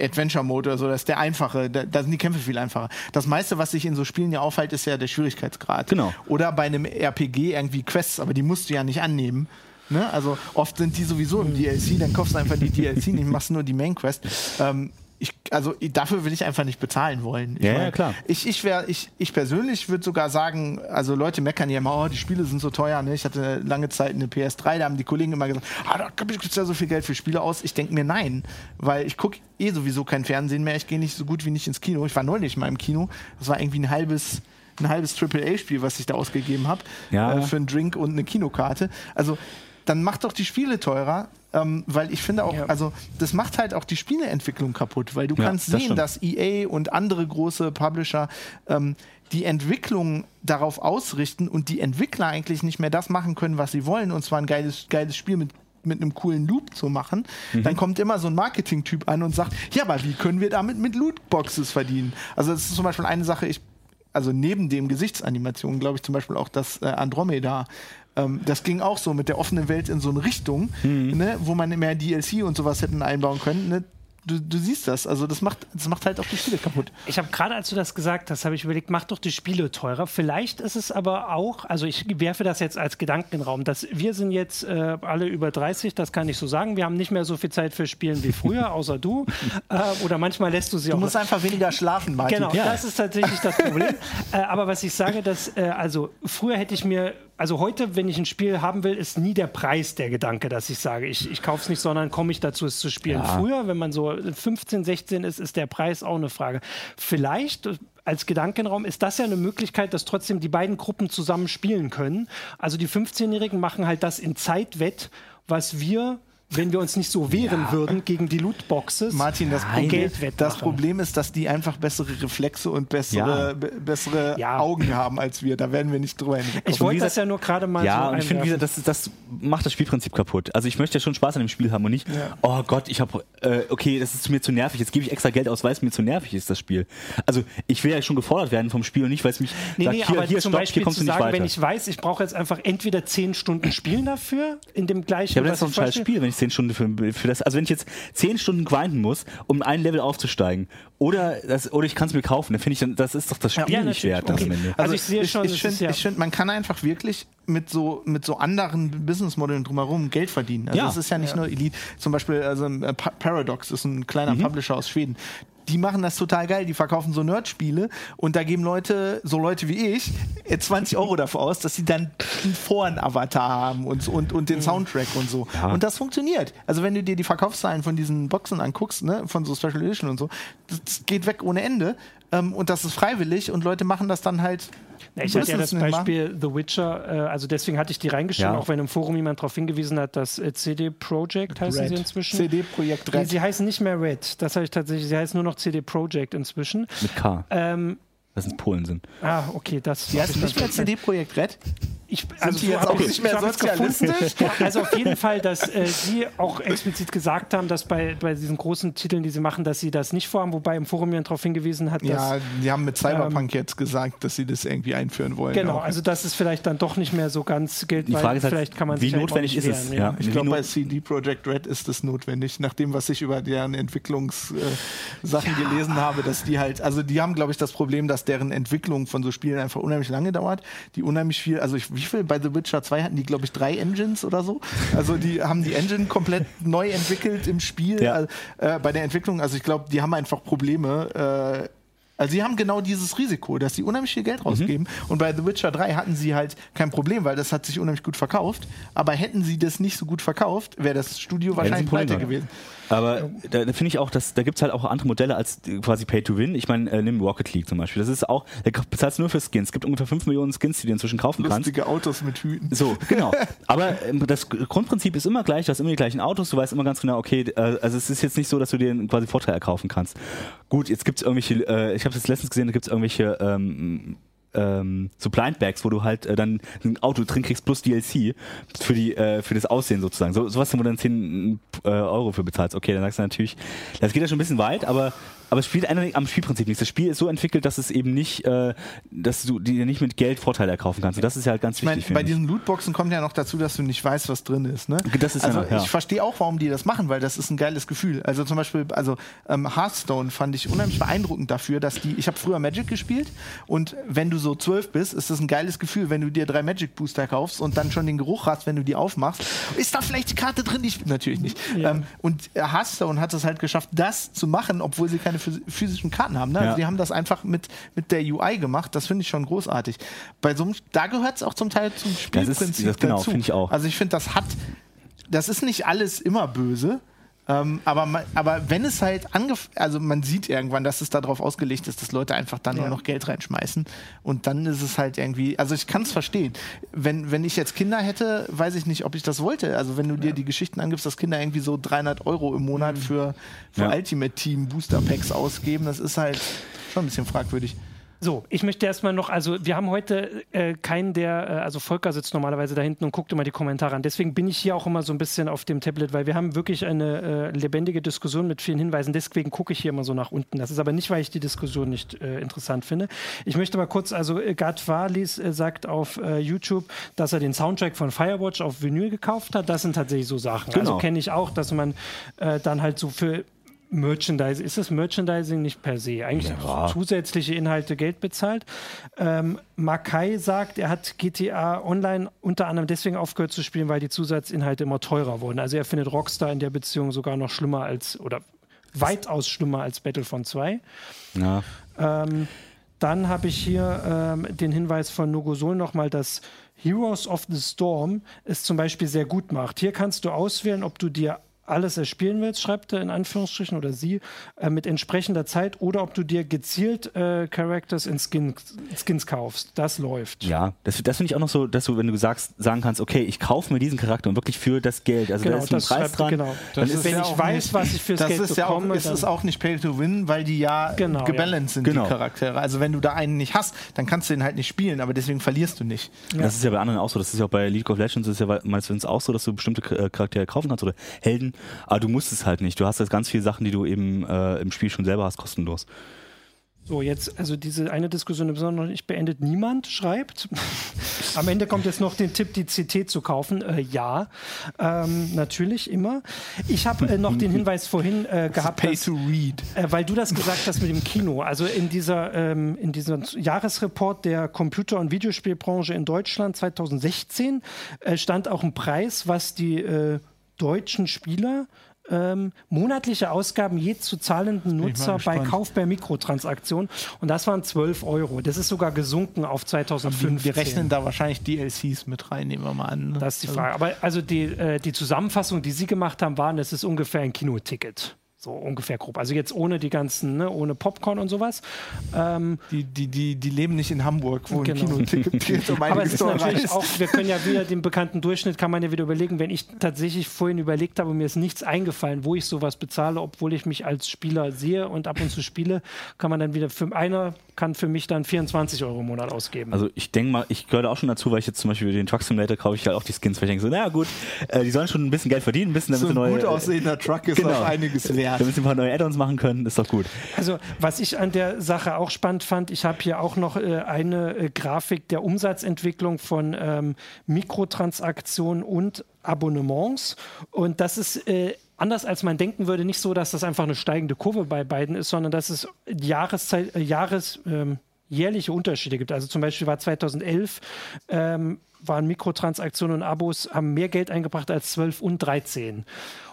Adventure-Mode oder so. Das ist der einfache. Da, da sind die Kämpfe viel einfacher. Das meiste, was sich in so Spielen ja aufhält, ist ja der Schwierigkeitsgrad. Genau. Oder bei einem RPG irgendwie Quests, aber die musst du ja nicht annehmen. Ne? Also oft sind die sowieso im DLC, dann kaufst du einfach die DLC nicht, machst nur die Main Quest. Ähm, ich, also dafür will ich einfach nicht bezahlen wollen. Ich Ja, ja, klar. Ich, ich, wär, ich, ich persönlich würde sogar sagen, also Leute meckern ja immer, oh, die Spiele sind so teuer. Ne? Ich hatte lange Zeit eine PS3, da haben die Kollegen immer gesagt, ah, da gibt es ja so viel Geld für Spiele aus. Ich denke mir nein, weil ich gucke eh sowieso kein Fernsehen mehr. Ich gehe nicht so gut wie nicht ins Kino. Ich war neulich mal im Kino. Das war irgendwie ein halbes ein halbes AAA-Spiel, was ich da ausgegeben habe, Ja. äh, für einen Drink und eine Kinokarte. Also dann macht doch die Spiele teurer, ähm, weil ich finde auch, Ja. also das macht halt auch die Spieleentwicklung kaputt, weil du Ja, kannst das sehen, stimmt. dass EA und andere große Publisher ähm, die Entwicklung darauf ausrichten und die Entwickler eigentlich nicht mehr das machen können, was sie wollen, und zwar ein geiles, geiles Spiel mit mit einem coolen Loop zu machen, Mhm. dann kommt immer so ein Marketing-Typ an und sagt, ja, aber wie können wir damit mit Lootboxes verdienen? Also das ist zum Beispiel eine Sache, ich, also neben dem Gesichtsanimationen, glaube ich zum Beispiel auch das äh, Andromeda. Ähm, das ging auch so mit der offenen Welt in so eine Richtung, Mhm. ne, wo man mehr DLC und sowas hätten einbauen können. Ne? Du, du siehst das, also das macht, das macht halt auch die Spiele kaputt. Ich habe gerade, als du das gesagt hast, habe ich überlegt, mach doch die Spiele teurer. Vielleicht ist es aber auch, also ich werfe das jetzt als Gedanken in den Raum, dass wir sind jetzt äh, alle über 30, das kann ich so sagen. Wir haben nicht mehr so viel Zeit für Spielen wie früher, außer du. Äh, oder manchmal lässt du sie Du auch. musst einfach weniger schlafen, Martin. Genau, das ist tatsächlich das Problem. äh, aber was ich sage, dass, äh, also früher hätte ich mir, also heute, wenn ich ein Spiel haben will, ist nie der Preis der Gedanke, dass ich sage, ich, ich kaufe es nicht, sondern komme ich dazu, es zu spielen. Früher, wenn man so 15, 16 ist, ist der Preis auch eine Frage. Vielleicht äh, als Gedankenraum ist das ja eine Möglichkeit, dass trotzdem die beiden Gruppen zusammen spielen können. Also die 15-Jährigen machen halt das in Zeit wett, was wir wenn wir uns nicht so wehren würden gegen die Lootboxes. Martin, das, Problem, das Problem ist, dass die einfach bessere Reflexe und bessere, Ja. be bessere Ja. Augen haben als wir. Da werden wir nicht drüber hinwegkommen. Ich wollte das ja nur gerade mal Ja, so und ich finde, wie das, das macht das Spielprinzip kaputt. Also ich möchte ja schon Spaß an dem Spiel haben und nicht, oh Gott, ich habe, äh, okay, das ist mir zu nervig, jetzt gebe ich extra Geld aus, weil es mir zu nervig ist, das Spiel. Also ich will ja schon gefordert werden vom Spiel und nicht, weil es mich Nee, sagt, nee, hier, aber hier, zum stopp, Beispiel hier kommst zu du nicht sagen, weiter. wenn ich weiß, ich brauche jetzt einfach entweder 10 Stunden Spielen dafür, in dem gleichen ja, aber das ist doch ein scheiß. Spiel, wenn ich 10 Stunden für, für das, also wenn ich jetzt 10 Stunden grinden muss, um ein Level aufzusteigen, oder, das, oder ich kann es mir kaufen, dann finde ich, dann- das ist doch das Spiel Ja, nicht wert okay. am Ende. Also ich sehe schon, ich, es finde, ja- ich finde, man kann einfach wirklich mit so, mit so anderen Businessmodellen drumherum Geld verdienen. Also Ja. es ist ja nicht nur Elite. Zum Beispiel also, äh, Pa- Paradox ist ein kleiner Publisher aus Schweden. Die machen das total geil. Die verkaufen so Nerd-Spiele und da geben Leute, so Leute wie ich, äh, 20 Euro dafür aus, dass sie dann einen Foren-Avatar haben und, und, und den Soundtrack und so. Und das funktioniert. Also wenn du dir die Verkaufszahlen von diesen Boxen anguckst, ne, von so Special Edition und so, das geht weg ohne Ende. Ähm, und das ist freiwillig und Leute machen das dann halt. Ja, ich hatte ja das Beispiel The Witcher, äh, also deswegen hatte ich die reingeschrieben, Ja. auch wenn im Forum jemand darauf hingewiesen hat, dass äh, CD Projekt heißen Red. sie inzwischen. CD-Projekt Nee, Red. sie heißen nicht mehr Red, das habe ich tatsächlich, sie heißen nur noch CD Projekt inzwischen. Mit K. Ähm, dass es Polen sind. Ah, okay, das. Die heißt nicht mehr CD-Projekt Red? Ich, also die so jetzt auch nicht mehr sozialistisch? also auf jeden Fall, dass äh, sie auch explizit gesagt haben, dass bei, bei diesen großen Titeln, die sie machen, dass sie das nicht vorhaben, wobei im Forum jemand darauf hingewiesen hat, dass... Ja, die haben mit Cyberpunk ähm, jetzt gesagt, dass sie das irgendwie einführen wollen. Genau, auch. also dass es vielleicht dann doch nicht mehr so ganz gilt, die Frage ist halt, vielleicht kann man Wie notwendig ist es? Ja. ja. Ich glaube, bei CD Projekt Red ist es notwendig, nach dem, was ich über deren Entwicklungssachen äh, ja. gelesen habe, dass die halt, also die haben, glaube ich, das Problem, dass deren Entwicklung von so Spielen einfach unheimlich lange dauert, die unheimlich viel, also ich, wie viel bei The Witcher 2 hatten die, glaube ich, drei Engines oder so. Also die haben die Engine komplett neu entwickelt im Spiel ja. äh, bei der Entwicklung. Also ich glaube, die haben einfach Probleme. Äh, also sie haben genau dieses Risiko, dass sie unheimlich viel Geld rausgeben. Mhm. Und bei The Witcher 3 hatten sie halt kein Problem, weil das hat sich unheimlich gut verkauft. Aber hätten sie das nicht so gut verkauft, wäre das Studio wahrscheinlich pleite gewesen. Aber da, da finde ich auch, dass da gibt es halt auch andere Modelle als quasi Pay to Win. Ich meine, äh, nimm Rocket League zum Beispiel. Das ist auch, da bezahlst du nur für Skins. Es gibt ungefähr 5 Millionen Skins, die du inzwischen kaufen Lustige kannst. Lustige Autos mit Hüten. So, genau. Aber ähm, das Grundprinzip ist immer gleich, du hast immer die gleichen Autos, du weißt immer ganz genau, okay, äh, also es ist jetzt nicht so, dass du dir quasi Vorteil erkaufen kannst. Gut, jetzt gibt es irgendwelche, äh, ich habe es letztens gesehen, da gibt es irgendwelche ähm, ähm, so Blind Bags, wo du halt äh, dann ein Auto drin kriegst plus DLC für die äh, für das Aussehen sozusagen. So sowas, wo du dann 10 äh, Euro für bezahlst. Okay, dann sagst du natürlich, das geht ja schon ein bisschen weit, aber aber es spielt am Spielprinzip nichts. Das Spiel ist so entwickelt, dass es eben nicht, äh, dass du dir nicht mit Geld Vorteile erkaufen kannst. Und das ist ja halt ganz ich wichtig. Mein, bei diesen Lootboxen kommt ja noch dazu, dass du nicht weißt, was drin ist. Ne? Das ist also ja, ja. ich verstehe auch, warum die das machen, weil das ist ein geiles Gefühl. Also zum Beispiel, also ähm, Hearthstone fand ich unheimlich beeindruckend dafür, dass die. Ich habe früher Magic gespielt und wenn du so zwölf bist, ist das ein geiles Gefühl, wenn du dir drei Magic Booster kaufst und dann schon den Geruch hast, wenn du die aufmachst. Ist da vielleicht die Karte drin? Ich, natürlich nicht. Ja. Ähm, und Hearthstone hat es halt geschafft, das zu machen, obwohl sie keine physischen Karten haben. Ne? Also ja. Also die haben das einfach mit, mit der UI gemacht. Das finde ich schon großartig. Bei so einem, da gehört es auch zum Teil zum Spielprinzip das ist, das genau, dazu. Ich auch. Also ich finde, das hat, das ist nicht alles immer böse. Ähm, aber, aber wenn es halt angef also man sieht irgendwann, dass es darauf ausgelegt ist, dass Leute einfach dann ja. nur noch Geld reinschmeißen und dann ist es halt irgendwie, also ich kann es verstehen. Wenn, wenn ich jetzt Kinder hätte, weiß ich nicht, ob ich das wollte. Also wenn du dir ja. die Geschichten angibst, dass Kinder irgendwie so 300 Euro im Monat für, für ja. Ultimate Team Booster Packs ausgeben, das ist halt schon ein bisschen fragwürdig. So, ich möchte erstmal noch, also wir haben heute äh, keinen, der, äh, also Volker sitzt normalerweise da hinten und guckt immer die Kommentare an. Deswegen bin ich hier auch immer so ein bisschen auf dem Tablet, weil wir haben wirklich eine äh, lebendige Diskussion mit vielen Hinweisen. Deswegen gucke ich hier immer so nach unten. Das ist aber nicht, weil ich die Diskussion nicht äh, interessant finde. Ich möchte mal kurz, also äh, Gerd Walis äh, sagt auf YouTube, dass er den Soundtrack von Firewatch auf Vinyl gekauft hat. Das sind tatsächlich so Sachen. Also genau. Also kenne ich auch, dass man dann halt so für Merchandising. Ist das Merchandising nicht per se? Eigentlich ja. zusätzliche Inhalte Geld bezahlt. Ähm, Makai sagt, er hat GTA Online unter anderem deswegen aufgehört zu spielen, weil die Zusatzinhalte immer teurer wurden. Also er findet Rockstar in der Beziehung sogar noch schlimmer als oder weitaus schlimmer als Battlefront 2. Ja. Ähm, dann habe ich hier ähm, den Hinweis von Nogosol nochmal, dass Heroes of the Storm es zum Beispiel sehr gut macht. Hier kannst du auswählen, ob du dir alles erspielen willst, schreibt er in Anführungsstrichen oder sie, äh, mit entsprechender Zeit oder ob du dir gezielt äh, Characters in Skins, Skins kaufst. Das läuft. Ja, das, das finde ich auch noch so, dass du, wenn du sagst, sagen kannst, okay, ich kaufe mir diesen Charakter und wirklich für das Geld, also genau, da ist ein Preis dran. Genau. Dann ist, wenn ja ich weiß, nicht, was ich fürs das Geld ist bekomme, ja auch, ist es auch nicht Pay to Win, weil die ja genau, gebalanced ja. sind, genau. die Charaktere. Also wenn du da einen nicht hast, dann kannst du den halt nicht spielen, aber deswegen verlierst du nicht. Ja. Das ist ja bei anderen auch so. Das ist ja auch bei League of Legends ist ja meistens auch so, dass du bestimmte äh, Charaktere kaufen kannst oder Helden, aber du musst es halt nicht. Du hast jetzt ganz viele Sachen, die du eben äh, im Spiel schon selber hast, kostenlos. So, jetzt, also diese eine Diskussion im Besonderen noch nicht beendet. Niemand schreibt. Am Ende kommt jetzt noch den Tipp, die CT zu kaufen. Äh, ja, ähm, natürlich, immer. Ich habe äh, noch den Hinweis vorhin äh, gehabt, pay to read. Äh, weil du das gesagt hast mit dem Kino. Also in, dieser, ähm, in diesem Jahresreport der Computer- und Videospielbranche in Deutschland 2016 äh, stand auch ein Preis, was die äh, deutschen Spieler ähm, monatliche Ausgaben je zu zahlenden Nutzer bei Kauf per Mikrotransaktion. Und das waren 12 Euro. Das ist sogar gesunken auf 2005. Wir rechnen da wahrscheinlich DLCs mit rein, nehmen wir mal an. Ne? Das ist die Frage. Aber also die, äh, die Zusammenfassung, die Sie gemacht haben, waren, das ist ungefähr ein Kinoticket So ungefähr grob. Also jetzt ohne die ganzen, ne, ohne Popcorn und sowas. Ähm, die, die, die, die leben nicht in Hamburg, wo genau. ein Kinoticket um Aber es ist natürlich auch, wir können ja wieder den bekannten Durchschnitt, kann man ja wieder überlegen, wenn ich tatsächlich vorhin überlegt habe, mir ist nichts eingefallen, wo ich sowas bezahle, obwohl ich mich als Spieler sehe und ab und zu spiele, kann man dann wieder für einer kann für mich dann 24 Euro im Monat ausgeben. Also ich denke mal, ich gehöre auch schon dazu, weil ich jetzt zum Beispiel den Truck Simulator kaufe ich halt auch die Skins, weil ich denke so, naja gut, äh, die sollen schon ein bisschen Geld verdienen, ein bisschen damit so ein neue, gut aussehender Truck ist genau, auch einiges wert. Damit sie ein paar neue Add-ons machen können, ist doch gut. Also was ich an der Sache auch spannend fand, ich habe hier auch noch äh, eine äh, Grafik der Umsatzentwicklung von ähm, Mikrotransaktionen und Abonnements und das ist äh, anders als man denken würde, nicht so, dass das einfach eine steigende Kurve bei beiden ist, sondern dass es Jahreszeit, äh, Jahres, ähm, jährliche Unterschiede gibt. Also zum Beispiel war 2011 ähm, waren Mikrotransaktionen und Abos haben mehr Geld eingebracht als 12 und 13.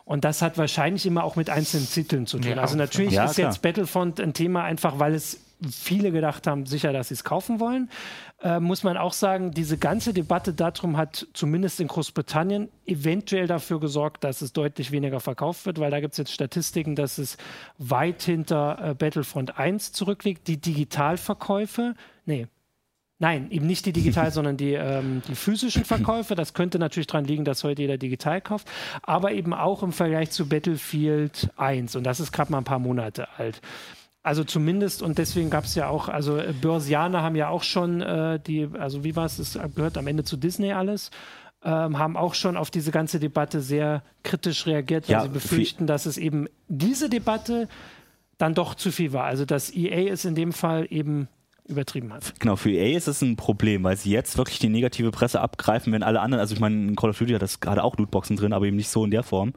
Und das hat wahrscheinlich immer auch mit einzelnen Titeln zu tun. Ja, also natürlich ja, ist klar. jetzt Battlefront ein Thema einfach, weil es viele gedacht haben, sicher, dass sie es kaufen wollen. Äh, muss man auch sagen, diese ganze Debatte darum hat zumindest in Großbritannien eventuell dafür gesorgt, dass es deutlich weniger verkauft wird, weil da gibt es jetzt Statistiken, dass es weit hinter äh, Battlefront 1 zurückliegt. Die Digitalverkäufe, nee, Nein, eben nicht die digital, sondern die, ähm, die physischen Verkäufe. Das könnte natürlich daran liegen, dass heute jeder digital kauft, aber eben auch im Vergleich zu Battlefield 1. Und das ist gerade mal ein paar Monate alt. Also zumindest, und deswegen gab es ja auch, also äh, Börsianer haben ja auch schon äh, die, also wie war es, das gehört am Ende zu Disney alles, ähm, haben auch schon auf diese ganze Debatte sehr kritisch reagiert, weil ja, sie befürchten, dass es eben diese Debatte dann doch zu viel war. Also dass EA es in dem Fall eben übertrieben hat. Genau, für EA ist es ein Problem, weil sie jetzt wirklich die negative Presse abgreifen, wenn alle anderen, also ich meine, in Call of Duty hat das gerade auch Lootboxen drin, aber eben nicht so in der Form.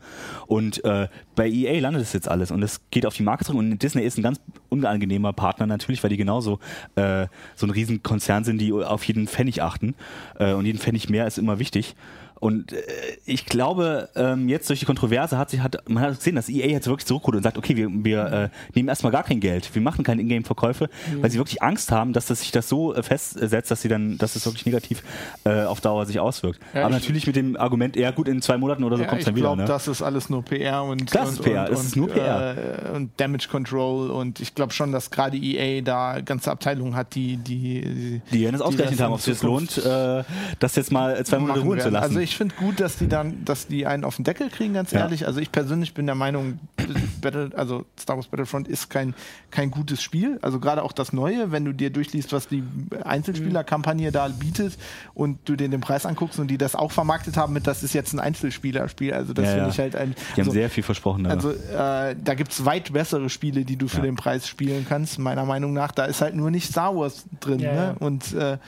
Und äh, bei EA landet es jetzt alles und es geht auf die Marketing und Disney ist ein ganz unangenehmer Partner natürlich, weil die genauso äh, so ein Riesenkonzern sind, die auf jeden Pfennig achten äh, und jeden Pfennig mehr ist immer wichtig. Und äh, ich glaube, ähm, jetzt durch die Kontroverse hat sich, hat, man hat gesehen, dass EA jetzt wirklich zurückholt und sagt, okay, wir, wir äh, nehmen erstmal gar kein Geld, wir machen keine Ingame-Verkäufe, mhm. weil sie wirklich Angst haben, dass das sich das so äh, festsetzt, dass sie dann, dass es wirklich negativ äh, auf Dauer sich auswirkt. Ja, Aber natürlich mit dem Argument, ja gut, in zwei Monaten oder so ja, kommt es dann wieder. Ich glaube, ne? das ist alles nur PR und, das und, ist PR, und, das ist nur PR. Äh, und Damage Control und ich glaube schon, dass gerade EA da ganze Abteilungen hat, die die die, die das ausgerechnet haben, ob es sich lohnt, äh, das jetzt mal zwei Monate ruhen zu lassen. Also ich finde gut, dass die dann, dass die einen auf den Deckel kriegen, ganz ehrlich. Ja. Also ich persönlich bin der Meinung, Battle, also Star Wars Battlefront ist kein, kein gutes Spiel. Also gerade auch das Neue, wenn du dir durchliest, was die Einzelspielerkampagne da bietet und du dir den Preis anguckst und die das auch vermarktet haben mit, das ist jetzt ein Einzelspielerspiel. Also das ja, finde ja. ich halt ein. Die also, haben sehr viel versprochen. Also äh, da gibt es weit bessere Spiele, die du für den Preis spielen kannst, meiner Meinung nach. Da ist halt nur nicht Star Wars drin. Ne? Und, äh,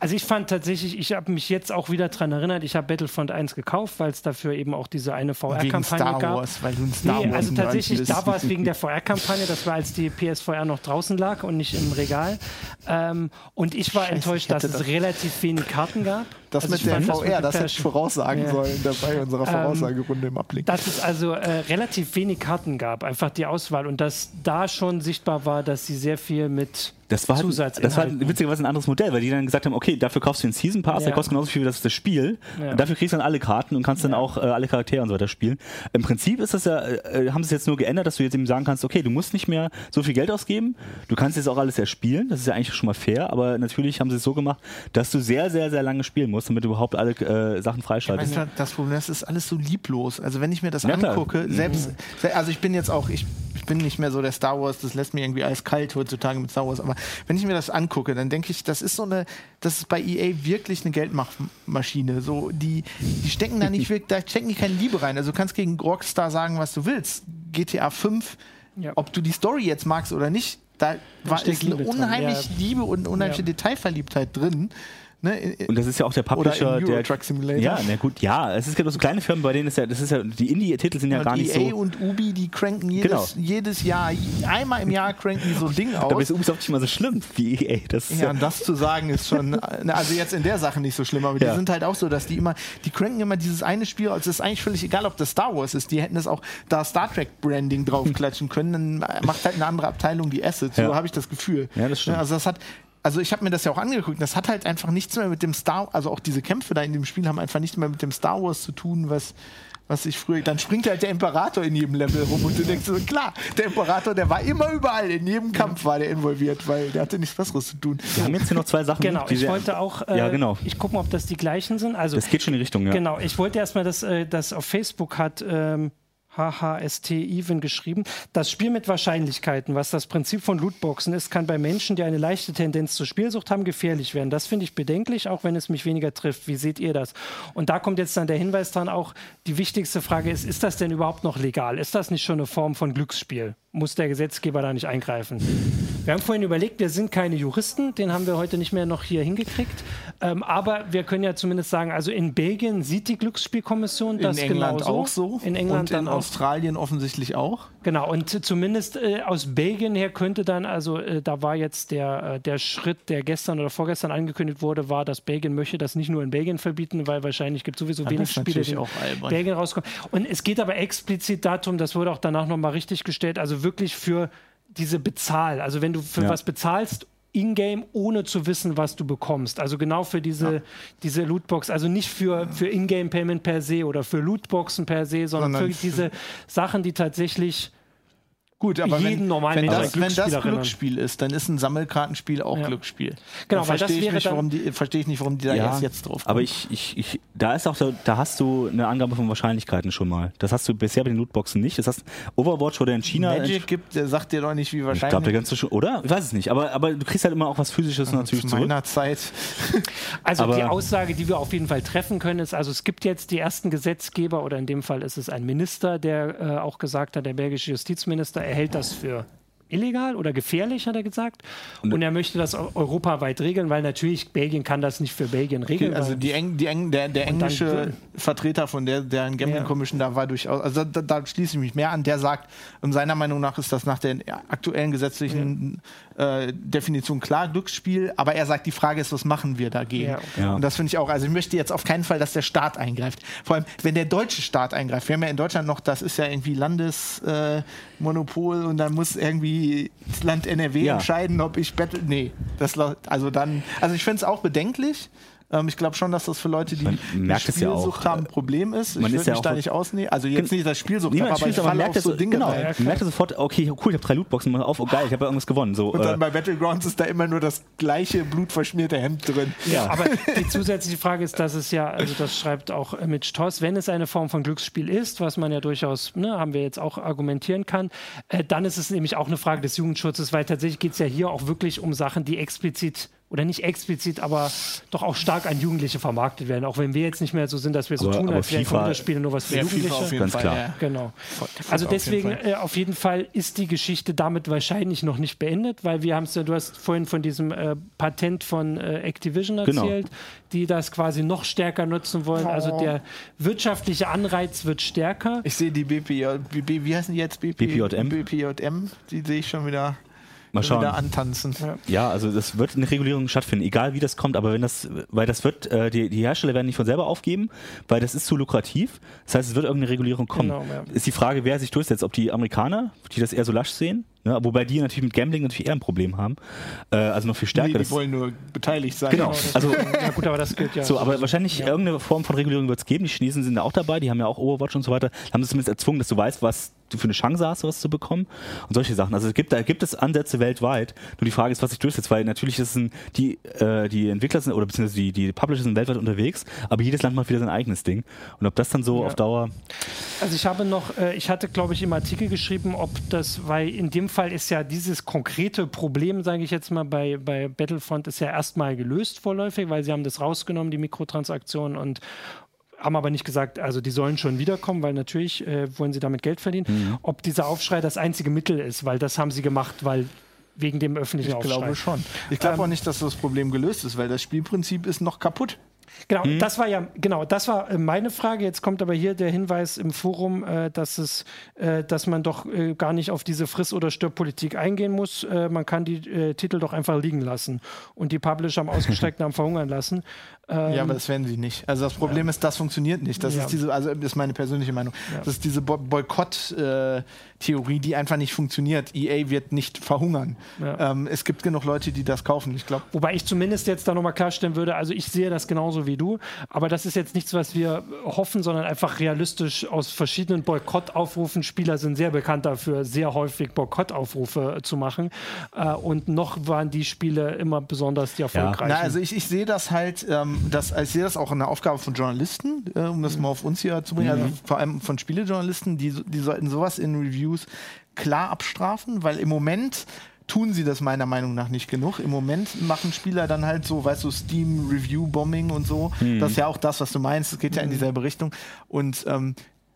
also ich fand tatsächlich, ich habe mich jetzt auch wieder daran erinnert, ich habe Battlefront 1 gekauft, weil es dafür eben auch diese eine VR-Kampagne gab. Wars, weil du ein Star nee, also tatsächlich, da war es wegen der VR-Kampagne, das war als die PSVR noch draußen lag und nicht im Regal. Ähm, und ich war Scheiße, enttäuscht, dass es relativ wenig Karten gab. Das also mit der VR, das, das hätte ich voraussagen ja. sollen dabei unserer ähm, Voraussagerunde im Ablink. Dass es also äh, relativ wenig Karten gab, einfach die Auswahl und dass da schon sichtbar war, dass sie sehr viel mit das war, halt, das war witzigerweise ein anderes Modell, weil die dann gesagt haben, okay, dafür kaufst du den Season Pass, ja. der kostet genauso viel wie das, das Spiel. Ja. Und dafür kriegst du dann alle Karten und kannst ja. dann auch äh, alle Charaktere und so weiter spielen. Im Prinzip ist das ja, äh, haben sie es jetzt nur geändert, dass du jetzt eben sagen kannst, okay, du musst nicht mehr so viel Geld ausgeben, du kannst jetzt auch alles erspielen, das ist ja eigentlich schon mal fair, aber natürlich haben sie es so gemacht, dass du sehr, sehr, sehr lange spielen musst, damit du überhaupt alle äh, Sachen freischaltest. Meine, das Problem ist, das ist alles so lieblos. Also wenn ich mir das angucke, klar. selbst, mhm. also ich bin jetzt auch, ich, ich bin nicht mehr so der Star Wars, das lässt mir irgendwie eiskalt heutzutage mit Star Wars, aber wenn ich mir das angucke, dann denke ich, das ist so eine, das ist bei EA wirklich eine Geldmachmaschine. So, die, die stecken da nicht wirklich, da stecken die keine Liebe rein. Also du kannst gegen Rockstar sagen, was du willst. GTA 5, ja. ob du die Story jetzt magst oder nicht, da war, ist eine unheimliche ja. Liebe und unheimliche ja. Detailverliebtheit drin. Ne? Und das ist ja auch der Publisher, der Truck Simulator. Ja, na gut, ja, es ist genau so kleine Firmen, bei denen ist ja, das ist ja, die Indie-Titel sind ja und gar nicht EA so. und Ubi, die cranken jedes, genau. jedes Jahr, einmal im Jahr cranken die so ein Ding aus. Aber ist Ubisoft nicht mal so schlimm wie EA. Das ja, und das zu sagen ist schon, also jetzt in der Sache nicht so schlimm, aber ja. die sind halt auch so, dass die immer, die cranken immer dieses eine Spiel, also es ist eigentlich völlig egal, ob das Star Wars ist, die hätten es auch da Star Trek Branding draufklatschen können, dann macht halt eine andere Abteilung die Assets, so ja. habe ich das Gefühl. Ja, das stimmt. Also das hat, also ich habe mir das ja auch angeguckt, das hat halt einfach nichts mehr mit dem Star, also auch diese Kämpfe da in dem Spiel haben einfach nichts mehr mit dem Star Wars zu tun, was was ich früher, dann springt halt der Imperator in jedem Level rum und du denkst so, klar, der Imperator, der war immer überall, in jedem Kampf war der involviert, weil der hatte nichts Besseres zu tun. Wir haben jetzt hier noch zwei Sachen. Genau, ich wollte auch, äh, ja, genau. ich gucke mal, ob das die gleichen sind. Also, das geht schon in die Richtung, ja. Genau, ich wollte erstmal, dass äh, das auf Facebook hat, ähm, HHST Even geschrieben. Das Spiel mit Wahrscheinlichkeiten, was das Prinzip von Lootboxen ist, kann bei Menschen, die eine leichte Tendenz zur Spielsucht haben, gefährlich werden. Das finde ich bedenklich, auch wenn es mich weniger trifft. Wie seht ihr das? Und da kommt jetzt dann der Hinweis dran, auch die wichtigste Frage ist, ist das denn überhaupt noch legal? Ist das nicht schon eine Form von Glücksspiel? Muss der Gesetzgeber da nicht eingreifen? Wir haben vorhin überlegt, wir sind keine Juristen, den haben wir heute nicht mehr noch hier hingekriegt. Ähm, aber wir können ja zumindest sagen, also in Belgien sieht die Glücksspielkommission das in England genauso. auch so. In England und in dann auch. Australien offensichtlich auch. Genau, und zumindest äh, aus Belgien her könnte dann, also äh, da war jetzt der, äh, der Schritt, der gestern oder vorgestern angekündigt wurde, war, dass Belgien möchte das nicht nur in Belgien verbieten, weil wahrscheinlich gibt es sowieso Ja, wenig Spiele, die in. Belgien rauskommen. Und es geht aber explizit darum, das wurde auch danach nochmal richtig gestellt, also wirklich für diese Bezahl, also wenn du für Ja. was bezahlst, in-game, ohne zu wissen, was du bekommst. Also genau für diese, diese Lootbox, also nicht für, für In-Game-Payment per se oder für Lootboxen per se, sondern, Sondern für diese Sachen, die tatsächlich Gut, aber jeden wenn, normalen wenn, das, wenn das Glücksspiel ist, dann ist ein Sammelkartenspiel auch Ja. Glücksspiel. Genau, weil verstehe ich nicht, warum die, verstehe ich nicht, warum die da erst jetzt drauf kommen. Aber ich, ich, ich, da ist auch, so, da hast du eine Angabe von Wahrscheinlichkeiten schon mal. Das hast du bisher bei den Lootboxen nicht. Das heißt, Overwatch wurde in China. Magic gibt, der sagt dir doch nicht, wie ich wahrscheinlich. glaube, der ganze schon, oder? Ich weiß es nicht. Aber, aber du kriegst halt immer auch was Physisches natürlich zu zurück. meiner Zeit. Also Aber- die Aussage, die wir auf jeden Fall treffen können, ist, also es gibt jetzt die ersten Gesetzgeber oder in dem Fall ist es ein Minister, der äh, auch gesagt hat, der belgische Justizminister, er hält das für illegal oder gefährlich, hat er gesagt. Und, er möchte das eu- europaweit regeln, weil natürlich Belgien kann das nicht für Belgien regeln. Also weil- die Eng, die Eng, der, der dann englische Vertreter von der deren Gambling Ja. Commission da war durchaus, also da, da schließe ich mich mehr an, der sagt, und seiner Meinung nach ist das nach der aktuellen gesetzlichen äh, Definition klar Glücksspiel, aber er sagt, die Frage ist, was machen wir dagegen? Ja. Ja. Und das finde ich auch, also ich möchte jetzt auf keinen Fall, dass der Staat eingreift. Vor allem, wenn der deutsche Staat eingreift. Wir haben ja in Deutschland noch, das ist ja irgendwie Landesmonopol äh, und dann muss irgendwie das Land NRW Ja. entscheiden, ob ich Battle. Nee, das also dann, also ich finde es auch bedenklich. Ähm, ich glaube schon, dass das für Leute, die die es ja auch. Spielsucht haben, ein Problem ist. Man ich ist würde ja mich auch- da nicht ausnehmen. Also jetzt nicht das Spielsucht, aber ich aber merkt so Dinge genau, rein. man merkt das sofort, okay, cool, ich habe drei Lootboxen, mach auf, oh geil, ich habe ja irgendwas gewonnen. So, Und äh, dann bei Battlegrounds ist da immer nur das gleiche blutverschmierte Hemd drin. Ja, aber die zusätzliche Frage ist, dass es ja, also das schreibt auch äh, Mitch Toss, wenn es eine Form von Glücksspiel ist, was man ja durchaus, ne, haben wir jetzt auch argumentieren kann, äh, dann ist es nämlich auch eine Frage des Jugendschutzes, weil tatsächlich geht es ja hier auch wirklich um Sachen, die explizit oder nicht explizit, aber doch auch stark an Jugendliche vermarktet werden. Auch wenn wir jetzt nicht mehr so sind, dass wir so Aber- tun, aber als wären Computerspiele nur was für Jugendliche. FIFA auf jeden Ganz Fall, klar. ja. Genau. Also auf jeden deswegen äh, auf jeden Fall ist die Geschichte damit wahrscheinlich noch nicht beendet, weil wir haben es ja, du hast vorhin von diesem äh, Patent von äh, Activision Genau. erzählt, die das quasi noch stärker nutzen wollen. Also Oh. der wirtschaftliche Anreiz wird stärker. Ich sehe die BPJ, wie heißen die jetzt? BP, BPJM? BPJM, die sehe ich schon wieder, mal schauen. antanzen. Ja. Ja, also das wird eine Regulierung stattfinden, egal wie das kommt, aber wenn das, weil das wird, äh, die, die Hersteller werden nicht von selber aufgeben, weil das ist zu lukrativ. Das heißt, es wird irgendeine Regulierung kommen. Genau, ja. Ist die Frage, wer sich durchsetzt, ob die Amerikaner, die das eher so lasch sehen, ne, wobei die natürlich mit Gambling natürlich eher ein Problem haben, äh, also noch viel stärker. Nee, die das- wollen nur beteiligt sein. Genau. das- Also- ja gut, aber das gilt ja. So, aber wahrscheinlich irgendeine Form von Regulierung wird es geben. Die Chinesen sind da auch dabei, die haben ja auch Overwatch und so weiter. Haben sie zumindest erzwungen, dass du weißt, was du für eine Chance hast, sowas zu bekommen und solche Sachen. Also es gibt, da gibt es Ansätze weltweit. Nur die Frage ist, was sich durchsetzt, weil natürlich ist es ein, die, äh, die Entwickler sind oder beziehungsweise die, die Publisher sind weltweit unterwegs, aber jedes Land macht wieder sein eigenes Ding. Und ob das dann so Ja. auf Dauer. Also ich habe noch, äh, ich hatte glaube ich im Artikel geschrieben, ob das, weil in dem Fall ist ja dieses konkrete Problem, sage ich jetzt mal, bei, bei Battlefront ist ja erstmal gelöst vorläufig, weil sie haben das rausgenommen, die Mikrotransaktionen und haben aber nicht gesagt, also die sollen schon wiederkommen, weil natürlich äh, wollen sie damit Geld verdienen. Mhm. Ob dieser Aufschrei das einzige Mittel ist, weil das haben sie gemacht, weil wegen dem öffentlichen Ich Aufschrei. glaube schon. Ich glaube Ähm, auch nicht, dass das Problem gelöst ist, weil das Spielprinzip ist noch kaputt. Genau, Hm? das war ja, genau, das war äh, meine Frage. Jetzt kommt aber hier der Hinweis im Forum, äh, dass es, äh, dass man doch äh, gar nicht auf diese Friss- oder Stirb-Politik eingehen muss. Äh, man kann die äh, Titel doch einfach liegen lassen und die Publisher am ausgestreckten haben verhungern lassen. Ähm, ja, aber das werden sie nicht. Also das Problem ja. ist, das funktioniert nicht. Das ja. ist diese, also das ist meine persönliche Meinung. Ja. Das ist diese Bo Boykott-Theorie, äh, die einfach nicht funktioniert. EA wird nicht verhungern. Ähm, es gibt genug Leute, die das kaufen. Ich glaube. Wobei ich zumindest jetzt da nochmal klarstellen würde, also ich sehe das genauso wie du, aber das ist jetzt nichts, was wir hoffen, sondern einfach realistisch aus verschiedenen Boykottaufrufen. Spieler sind sehr bekannt dafür, sehr häufig Boykottaufrufe zu machen. Äh, und noch waren die Spiele immer besonders die erfolgreichen. Ja. Na, also ich, ich sehe das halt, ähm, das, ich sehe das auch in der Aufgabe von Journalisten, äh, um das mal auf uns hier zu bringen, also mhm. vor allem von Spielejournalisten, die, die sollten sowas in Reviews klar abstrafen, weil im Moment tun sie das meiner Meinung nach nicht genug. Im Moment machen Spieler dann halt so, weißt du, Steam Review Bombing und so. Mhm. Das ist ja auch das, was du meinst. Es geht ja in mhm. dieselbe Richtung. Und ähm,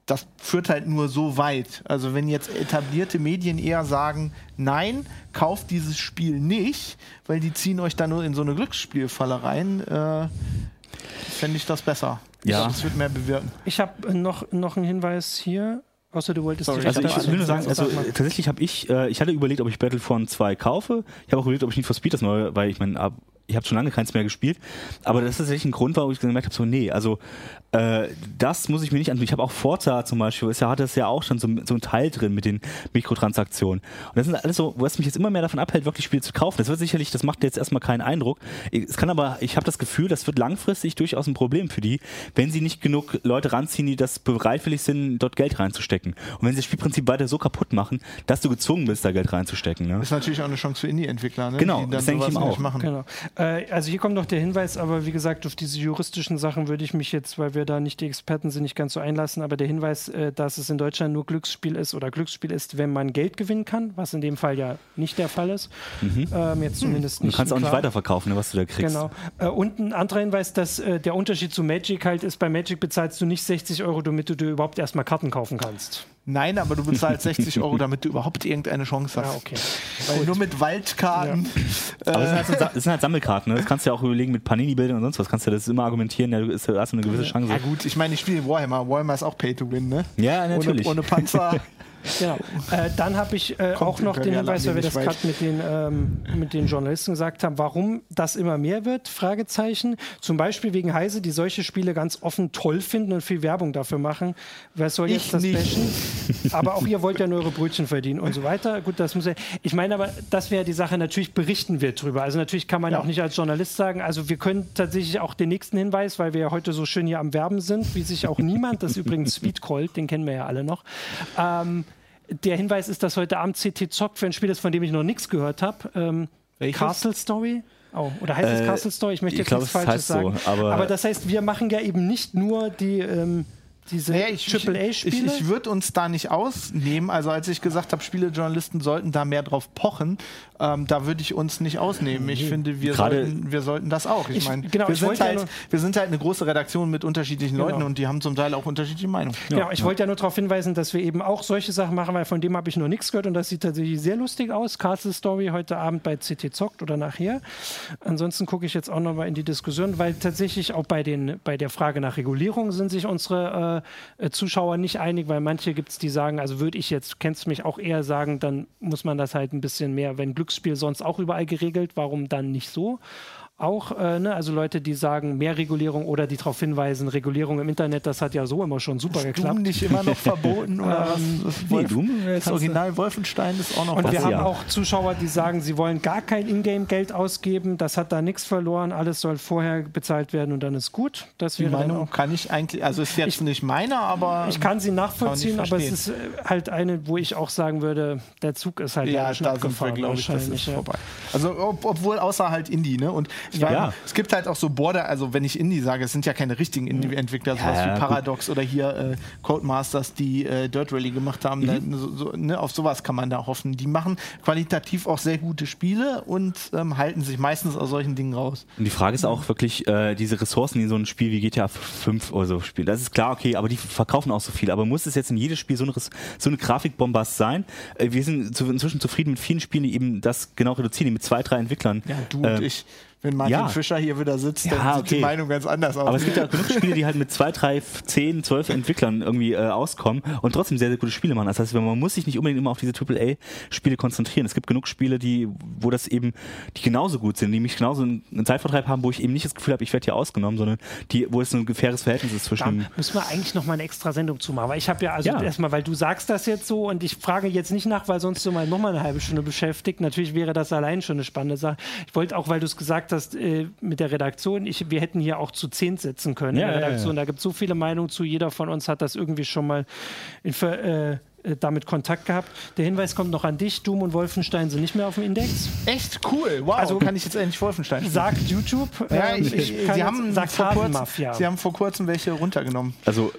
das führt halt nur so weit. Also wenn jetzt etablierte Medien eher sagen, nein, kauft dieses Spiel nicht, weil die ziehen euch da nur in so eine Glücksspielfalle rein, äh, fände ich das besser. Ja. Das wird mehr bewirken. Ich habe noch, noch einen Hinweis hier. Außer du wolltest Sorry, Also ich will nur sagen, also tatsächlich habe ich, äh, ich hatte überlegt, ob ich Battlefront 2 kaufe. Ich habe auch überlegt, ob ich nicht for Speed das neue, weil ich meine, ich habe schon lange keins mehr gespielt, aber das ist tatsächlich ein Grund, warum ich gemerkt habe, so nee, also äh, das muss ich mir nicht antun. Ich habe auch Forza zum Beispiel, ist ja, hat das ja auch schon so, so ein Teil drin mit den Mikrotransaktionen. Und das sind alles so, was mich jetzt immer mehr davon abhält, wirklich Spiele zu kaufen. Das wird sicherlich, das macht jetzt erstmal keinen Eindruck. Es kann aber, ich habe das Gefühl, das wird langfristig durchaus ein Problem für die, wenn sie nicht genug Leute ranziehen, die das bereitwillig sind, dort Geld reinzustecken. Und wenn sie das Spielprinzip weiter so kaputt machen, dass du gezwungen bist, da Geld reinzustecken. Ne? Das ist natürlich auch eine Chance für Indie-Entwickler, ne? Genau, das denke ich ihm auch. Machen. Genau. Äh, also hier kommt noch der Hinweis, aber wie gesagt, auf diese juristischen Sachen würde ich mich jetzt, weil wir da nicht die Experten sind, nicht ganz so einlassen. Aber der Hinweis, äh, dass es in Deutschland nur Glücksspiel ist oder Glücksspiel ist, wenn man Geld gewinnen kann, was in dem Fall ja nicht der Fall ist. Mhm. Ähm, jetzt zumindest nicht. Du kannst auch nicht weiterverkaufen, ne, was du da kriegst. Genau. Äh, und ein anderer Hinweis, dass der Unterschied zu Magic halt ist, bei Magic bezahlst du nicht 60 Euro, damit du dir überhaupt erstmal Karten kaufen kannst. Nein, aber du bezahlst 60 Euro, damit du überhaupt irgendeine Chance hast. Ja, okay. Weil nur mit Waldkarten. Ja. Aber es sind, halt, sind, halt, Sammelkarten, ne? Das kannst du ja auch überlegen mit Panini-Bildern und sonst was. Kannst du das immer argumentieren, ja, du hast eine gewisse Chance. Ja, gut, ich meine, ich spiele Warhammer. Warhammer ist auch Pay to Win, ne? Ja, natürlich. Ohne, ohne Panzer. Genau. Äh, dann habe ich äh, auch noch den Hinweis, weil wir das gerade mit, den, ähm, mit den Journalisten gesagt haben, warum das immer mehr wird, Fragezeichen. Zum Beispiel wegen Heise, die solche Spiele ganz offen toll finden und viel Werbung dafür machen. Wer soll jetzt ich das nicht. bashen? Aber auch ihr wollt ja nur eure Brötchen verdienen und so weiter. Gut, das muss ja. Ich meine aber, das wäre die Sache, natürlich berichten wir drüber. Also natürlich kann man ja. auch nicht als Journalist sagen, also wir können tatsächlich auch den nächsten Hinweis, weil wir ja heute so schön hier am Werben sind, wie sich auch niemand, das ist übrigens Sweet Cold, den kennen wir ja alle noch, ähm, der Hinweis ist, dass heute Abend CT zockt für ein Spiel ist, von dem ich noch nichts gehört habe. Ähm, Castle Story. Oh, oder heißt es äh, Castle Story? Ich möchte jetzt nichts Falsches sagen. So, aber, aber, das heißt, wir machen ja eben nicht nur die ähm, diese naja, AAA-Spiele? Ich, ich würde uns da nicht ausnehmen. Also als ich gesagt habe, Spielejournalisten sollten da mehr drauf pochen, ähm, da würde ich uns nicht ausnehmen. Ich finde, wir, sollten, wir sollten das auch. Ich, ich meine, genau, wir, sind halt, ja wir sind halt eine große Redaktion mit unterschiedlichen genau. Leuten und die haben zum Teil auch unterschiedliche Meinungen. Genau, ja, ich ja. wollte ja nur darauf hinweisen, dass wir eben auch solche Sachen machen, weil von dem habe ich noch nichts gehört und das sieht tatsächlich sehr lustig aus. Castle Story heute Abend bei CT Zockt oder nachher. Ansonsten gucke ich jetzt auch noch mal in die Diskussion, weil tatsächlich auch bei, den, bei der Frage nach Regulierung sind sich unsere äh, Zuschauer nicht einig, weil manche gibt es, die sagen, also würde ich jetzt, kennst du mich auch eher sagen, dann muss man das halt ein bisschen mehr, wenn Glücksspiel sonst auch überall geregelt, warum dann nicht so? Auch, äh, ne? also Leute, die sagen, mehr Regulierung oder die darauf hinweisen, Regulierung im Internet, das hat ja so immer schon super ist geklappt. Doom nicht immer noch verboten oder ähm, was? Nee, Doom, das Original Wolfenstein ist auch noch Und wir haben ja. auch Zuschauer, die sagen, sie wollen gar kein Ingame-Geld ausgeben, das hat da nichts verloren, alles soll vorher bezahlt werden und dann ist gut. Das die Meinung kann ich eigentlich, also ist jetzt ich, nicht meine, aber ich kann sie nachvollziehen, aber es ist äh, halt eine, wo ich auch sagen würde, der Zug ist halt ja, da sind wir, glaube ich, das ist ja. vorbei. Also ob, obwohl außer halt Indie, ne? Und ich ja. Meine, es gibt halt auch so Border, also wenn ich Indie sage, es sind ja keine richtigen Indie-Entwickler, sowas ja, wie Paradox gut. oder hier äh, Codemasters, die äh, Dirt Rally gemacht haben. Mhm. Da, so, so, ne, auf sowas kann man da hoffen. Die machen qualitativ auch sehr gute Spiele und ähm, halten sich meistens aus solchen Dingen raus. Und die Frage ist auch wirklich, äh, diese Ressourcen, die so ein Spiel wie GTA 5 oder so spielen, das ist klar, okay, aber die verkaufen auch so viel. Aber muss es jetzt in jedes Spiel so eine, so eine Grafikbombast sein? Äh, wir sind zu, inzwischen zufrieden mit vielen Spielen, die eben das genau reduzieren, die mit zwei, drei Entwicklern. Ja, du und äh, ich Wenn Martin ja. Fischer hier wieder sitzt, ja, dann sieht okay. die Meinung ganz anders aus. Aber es gibt ja genug Spiele, die halt mit zwei, drei, zehn, zwölf Entwicklern irgendwie äh, auskommen und trotzdem sehr, sehr gute Spiele machen. Das heißt, man muss sich nicht unbedingt immer auf diese AAA-Spiele konzentrieren. Es gibt genug Spiele, die, wo das eben, die genauso gut sind, die mich genauso einen Zeitvertreib haben, wo ich eben nicht das Gefühl habe, ich werde hier ausgenommen, sondern die, wo es ein faires Verhältnis ist zwischen. Da müssen wir eigentlich noch mal eine extra Sendung zu machen. Weil ich habe ja, also ja. erstmal, weil du sagst das jetzt so und ich frage jetzt nicht nach, weil sonst so mal noch mal eine halbe Stunde beschäftigt. Natürlich wäre das allein schon eine spannende Sache. Ich wollte auch, weil du es gesagt hast, äh, mit der Redaktion, ich, wir hätten hier auch zu zehn sitzen können ja, in der Redaktion. Ja, da gibt es so viele Meinungen zu. Jeder von uns hat das irgendwie schon mal in, äh, äh, damit Kontakt gehabt. Der Hinweis kommt noch an dich. Doom und Wolfenstein sind nicht mehr auf dem Index. Echt cool. Wow. Also kann ich jetzt endlich Wolfenstein spielen. Sagt YouTube. Ja, ähm, ich, ich, sie, haben sagt vor kurzem, sie haben vor kurzem welche runtergenommen. Also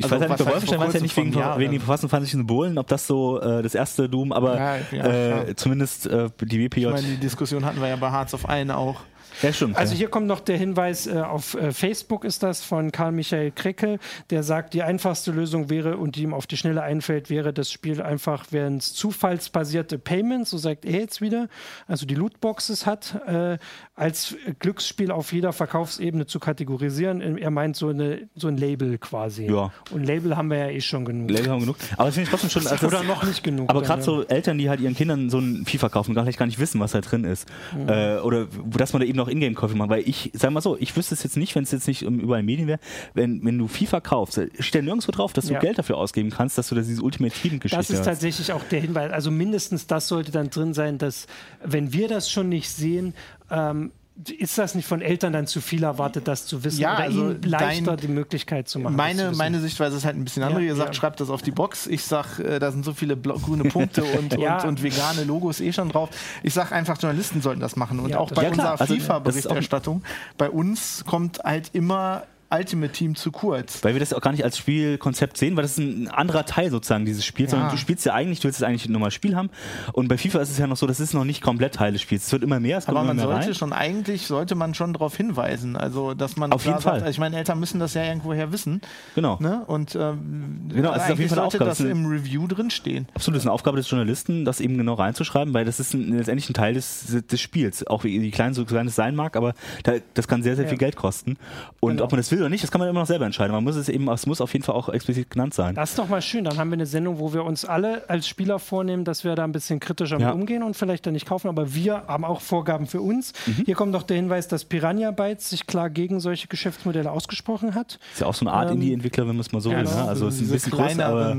ich also weiß ja nicht, bei Wolfenstein weiß ja nicht wegen, wegen den verfassungsfeindlichen Symbolen, ob das so äh, das erste Doom, aber ja, ja, äh, zumindest äh, die WPJ. Ich meine, die Diskussion hatten wir ja bei Hearts of Iron auch. Ja, stimmt. Also hier kommt noch der Hinweis, äh, auf äh, Facebook ist das von Karl-Michael Kreckel, der sagt, die einfachste Lösung wäre und die ihm auf die Schnelle einfällt, wäre das Spiel einfach, wenn es zufallsbasierte Payments, so sagt er jetzt wieder, also die Lootboxes hat, äh, als Glücksspiel auf jeder Verkaufsebene zu kategorisieren. Er meint so, eine, so ein Label quasi. Ja. Und Label haben wir ja eh schon genug. Label haben genug. Aber das finde ich trotzdem schon. Also Oder noch nicht genug. Aber gerade so Eltern, die halt ihren Kindern so ein FIFA kaufen, gar nicht, gar nicht wissen, was da drin ist. Mhm. Äh, oder dass man da eben noch Ingame-Käufe macht. Weil ich, sag mal so, ich wüsste es jetzt nicht, wenn es jetzt nicht überall Medien wäre, wenn, wenn du FIFA kaufst, steht ja nirgendwo drauf, dass du ja. Geld dafür ausgeben kannst, dass du da diese Ultimate Team-Geschichte hast. Das ist tatsächlich auch der Hinweis. Also mindestens das sollte dann drin sein, dass, wenn wir das schon nicht sehen, ähm, ist das nicht von Eltern dann zu viel erwartet, das zu wissen ja, oder also ihnen leichter die Möglichkeit zu machen? Meine, meine Sichtweise ist halt ein bisschen andere. Ja, Ihr sagt, ja. schreibt das auf die Box. Ich sag, äh, da sind so viele grüne Punkte und, ja. und, und, vegane Logos eh schon drauf. Ich sag einfach, Journalisten sollten das machen. Und auch bei unserer also, FIFA-Berichterstattung, bei uns kommt halt immer Ultimate Team zu kurz. Weil wir das auch gar nicht als Spielkonzept sehen, weil das ist ein anderer Teil sozusagen dieses Spiels, ja. sondern du spielst ja eigentlich, du willst es eigentlich ein normales Spiel haben und bei FIFA ist es ja noch so, das ist noch nicht komplett Teil des Spiels. Es wird immer mehr, es Aber man sollte rein. schon eigentlich, sollte man schon darauf hinweisen, also dass man auf jeden Fall. Sagt, also ich meine, Eltern müssen das ja irgendwoher wissen. Genau. Ne? Und ähm, genau, es ist auf jeden Fall sollte Aufgabe. das im Review drinstehen. Absolut, das ist eine Aufgabe des Journalisten, das eben genau reinzuschreiben, weil das ist ein, letztendlich ein Teil des, des Spiels, auch wie klein so klein es sein mag, aber da, das kann sehr, sehr ja. viel Geld kosten. Und genau. ob man das will oder nicht, das kann man immer noch selber entscheiden. Man muss es eben, es muss auf jeden Fall auch explizit genannt sein. Das ist doch mal schön. Dann haben wir eine Sendung, wo wir uns alle als Spieler vornehmen, dass wir da ein bisschen kritischer ja. mit umgehen und vielleicht dann nicht kaufen. Aber wir haben auch Vorgaben für uns. Mhm. Hier kommt noch der Hinweis, dass Piranha Bytes sich klar gegen solche Geschäftsmodelle ausgesprochen hat. Ist ja auch so eine Art ähm, Indie-Entwickler, wenn man es mal so ja, will. Ne? Also es ist ein bisschen kleiner, aber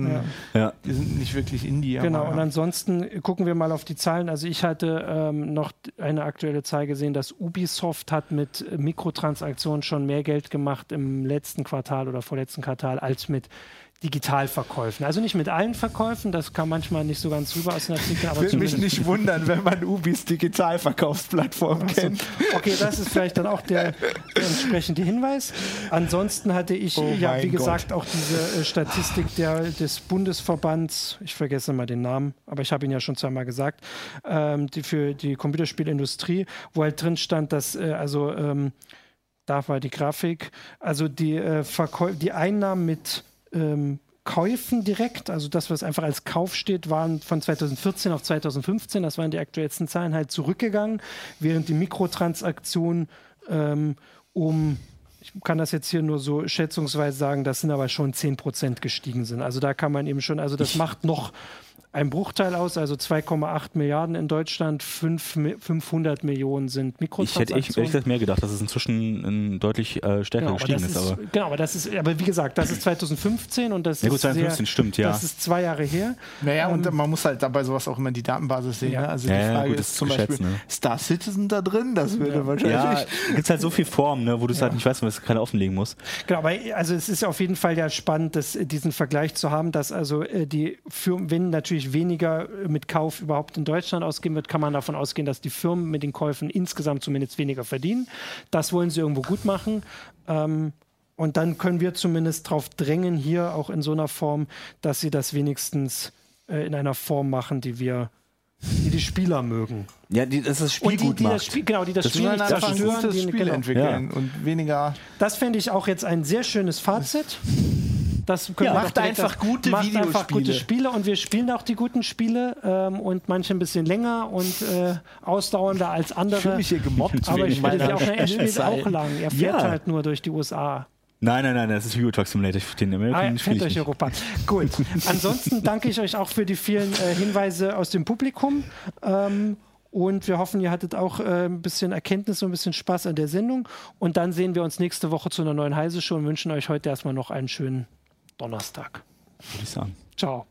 ja. die sind nicht wirklich Indie. Genau. Und ansonsten gucken wir mal auf die Zahlen. Also ich hatte ähm, noch eine aktuelle Zahl gesehen, dass Ubisoft hat mit Mikrotransaktionen schon mehr Geld gemacht im letzten Quartal oder vorletzten letzten Quartal als mit Digitalverkäufen. Also nicht mit allen Verkäufen, das kam manchmal nicht so ganz rüber aus den Artikeln. Würde mich nicht wundern, wenn man Ubis Digitalverkaufsplattform so. kennt. Okay, das ist vielleicht dann auch der, der entsprechende Hinweis. Ansonsten hatte ich oh ja, wie Gott. gesagt, auch diese äh, Statistik der, des Bundesverbands, ich vergesse mal den Namen, aber ich habe ihn ja schon zweimal gesagt, ähm, die für die Computerspielindustrie, wo halt drin stand, dass äh, also ähm, da war die Grafik. Also die, äh, die Einnahmen mit ähm, Käufen direkt, also das, was einfach als Kauf steht, waren von 2014 auf 2015, das waren die aktuellsten Zahlen, halt zurückgegangen, während die Mikrotransaktionen ähm, um ich kann das jetzt hier nur so schätzungsweise sagen, das sind aber schon 10% gestiegen sind. Also da kann man eben schon, also das macht noch ein Bruchteil aus, also 2,8 Milliarden in Deutschland, 5, 500 Millionen sind Mikrotransaktionen. Ich hätte echt, mehr gedacht, dass es inzwischen deutlich äh, stärker genau, gestiegen ist, ist, aber genau, aber das ist, aber wie gesagt, das ist 2015 und das ja, gut, ist 2015 sehr, stimmt, ja. Das ist zwei Jahre her. Naja, und ähm, man muss halt dabei sowas auch immer die Datenbasis sehen. Ja. Ne? Also die ja, Frage gut, ist zum Beispiel, ne? Star Citizen da drin, das würde ja. wahrscheinlich... Ja, gibt halt so viel Formen, ne, wo du es halt nicht weißt, was du gerade offenlegen musst. Genau, aber also es ist auf jeden Fall ja spannend, dass, diesen Vergleich zu haben, dass also äh, die Firmen, wenn natürlich weniger mit Kauf überhaupt in Deutschland ausgeben wird, kann man davon ausgehen, dass die Firmen mit den Käufen insgesamt zumindest weniger verdienen. Das wollen sie irgendwo gut machen. Ähm, und dann können wir zumindest darauf drängen, hier auch in so einer Form, dass sie das wenigstens äh, in einer Form machen, die wir die die Spieler mögen. Ja, die, das das Spiel und die, gut die macht. Das Spiel, genau, die das, das Spiel nicht zerstören, gutes Spiel genau. entwickeln ja. und weniger. Das fände ich auch jetzt ein sehr schönes Fazit. Das Ja, macht einfach sagen. gute macht einfach Videospiele. gute Spiele und wir spielen auch die guten Spiele ähm, und manche ein bisschen länger und äh, ausdauernder als andere. Ich fühle mich hier gemobbt aber ich spiele meiner auch, er spielt auch lang. Er fährt Ja. halt nur durch die USA. Nein, nein, nein, das ist Euro Truck Simulator. Den Ah, American ja, spiele fährt ich durch nicht. Europa. Gut. Ansonsten danke ich euch auch für die vielen äh, Hinweise aus dem Publikum. Ähm, und wir hoffen, ihr hattet auch äh, ein bisschen Erkenntnis und ein bisschen Spaß an der Sendung. Und dann sehen wir uns nächste Woche zu einer neuen Heise-Show und wünschen euch heute erstmal noch einen schönen Donnerstag. Würde ich sagen. Ciao.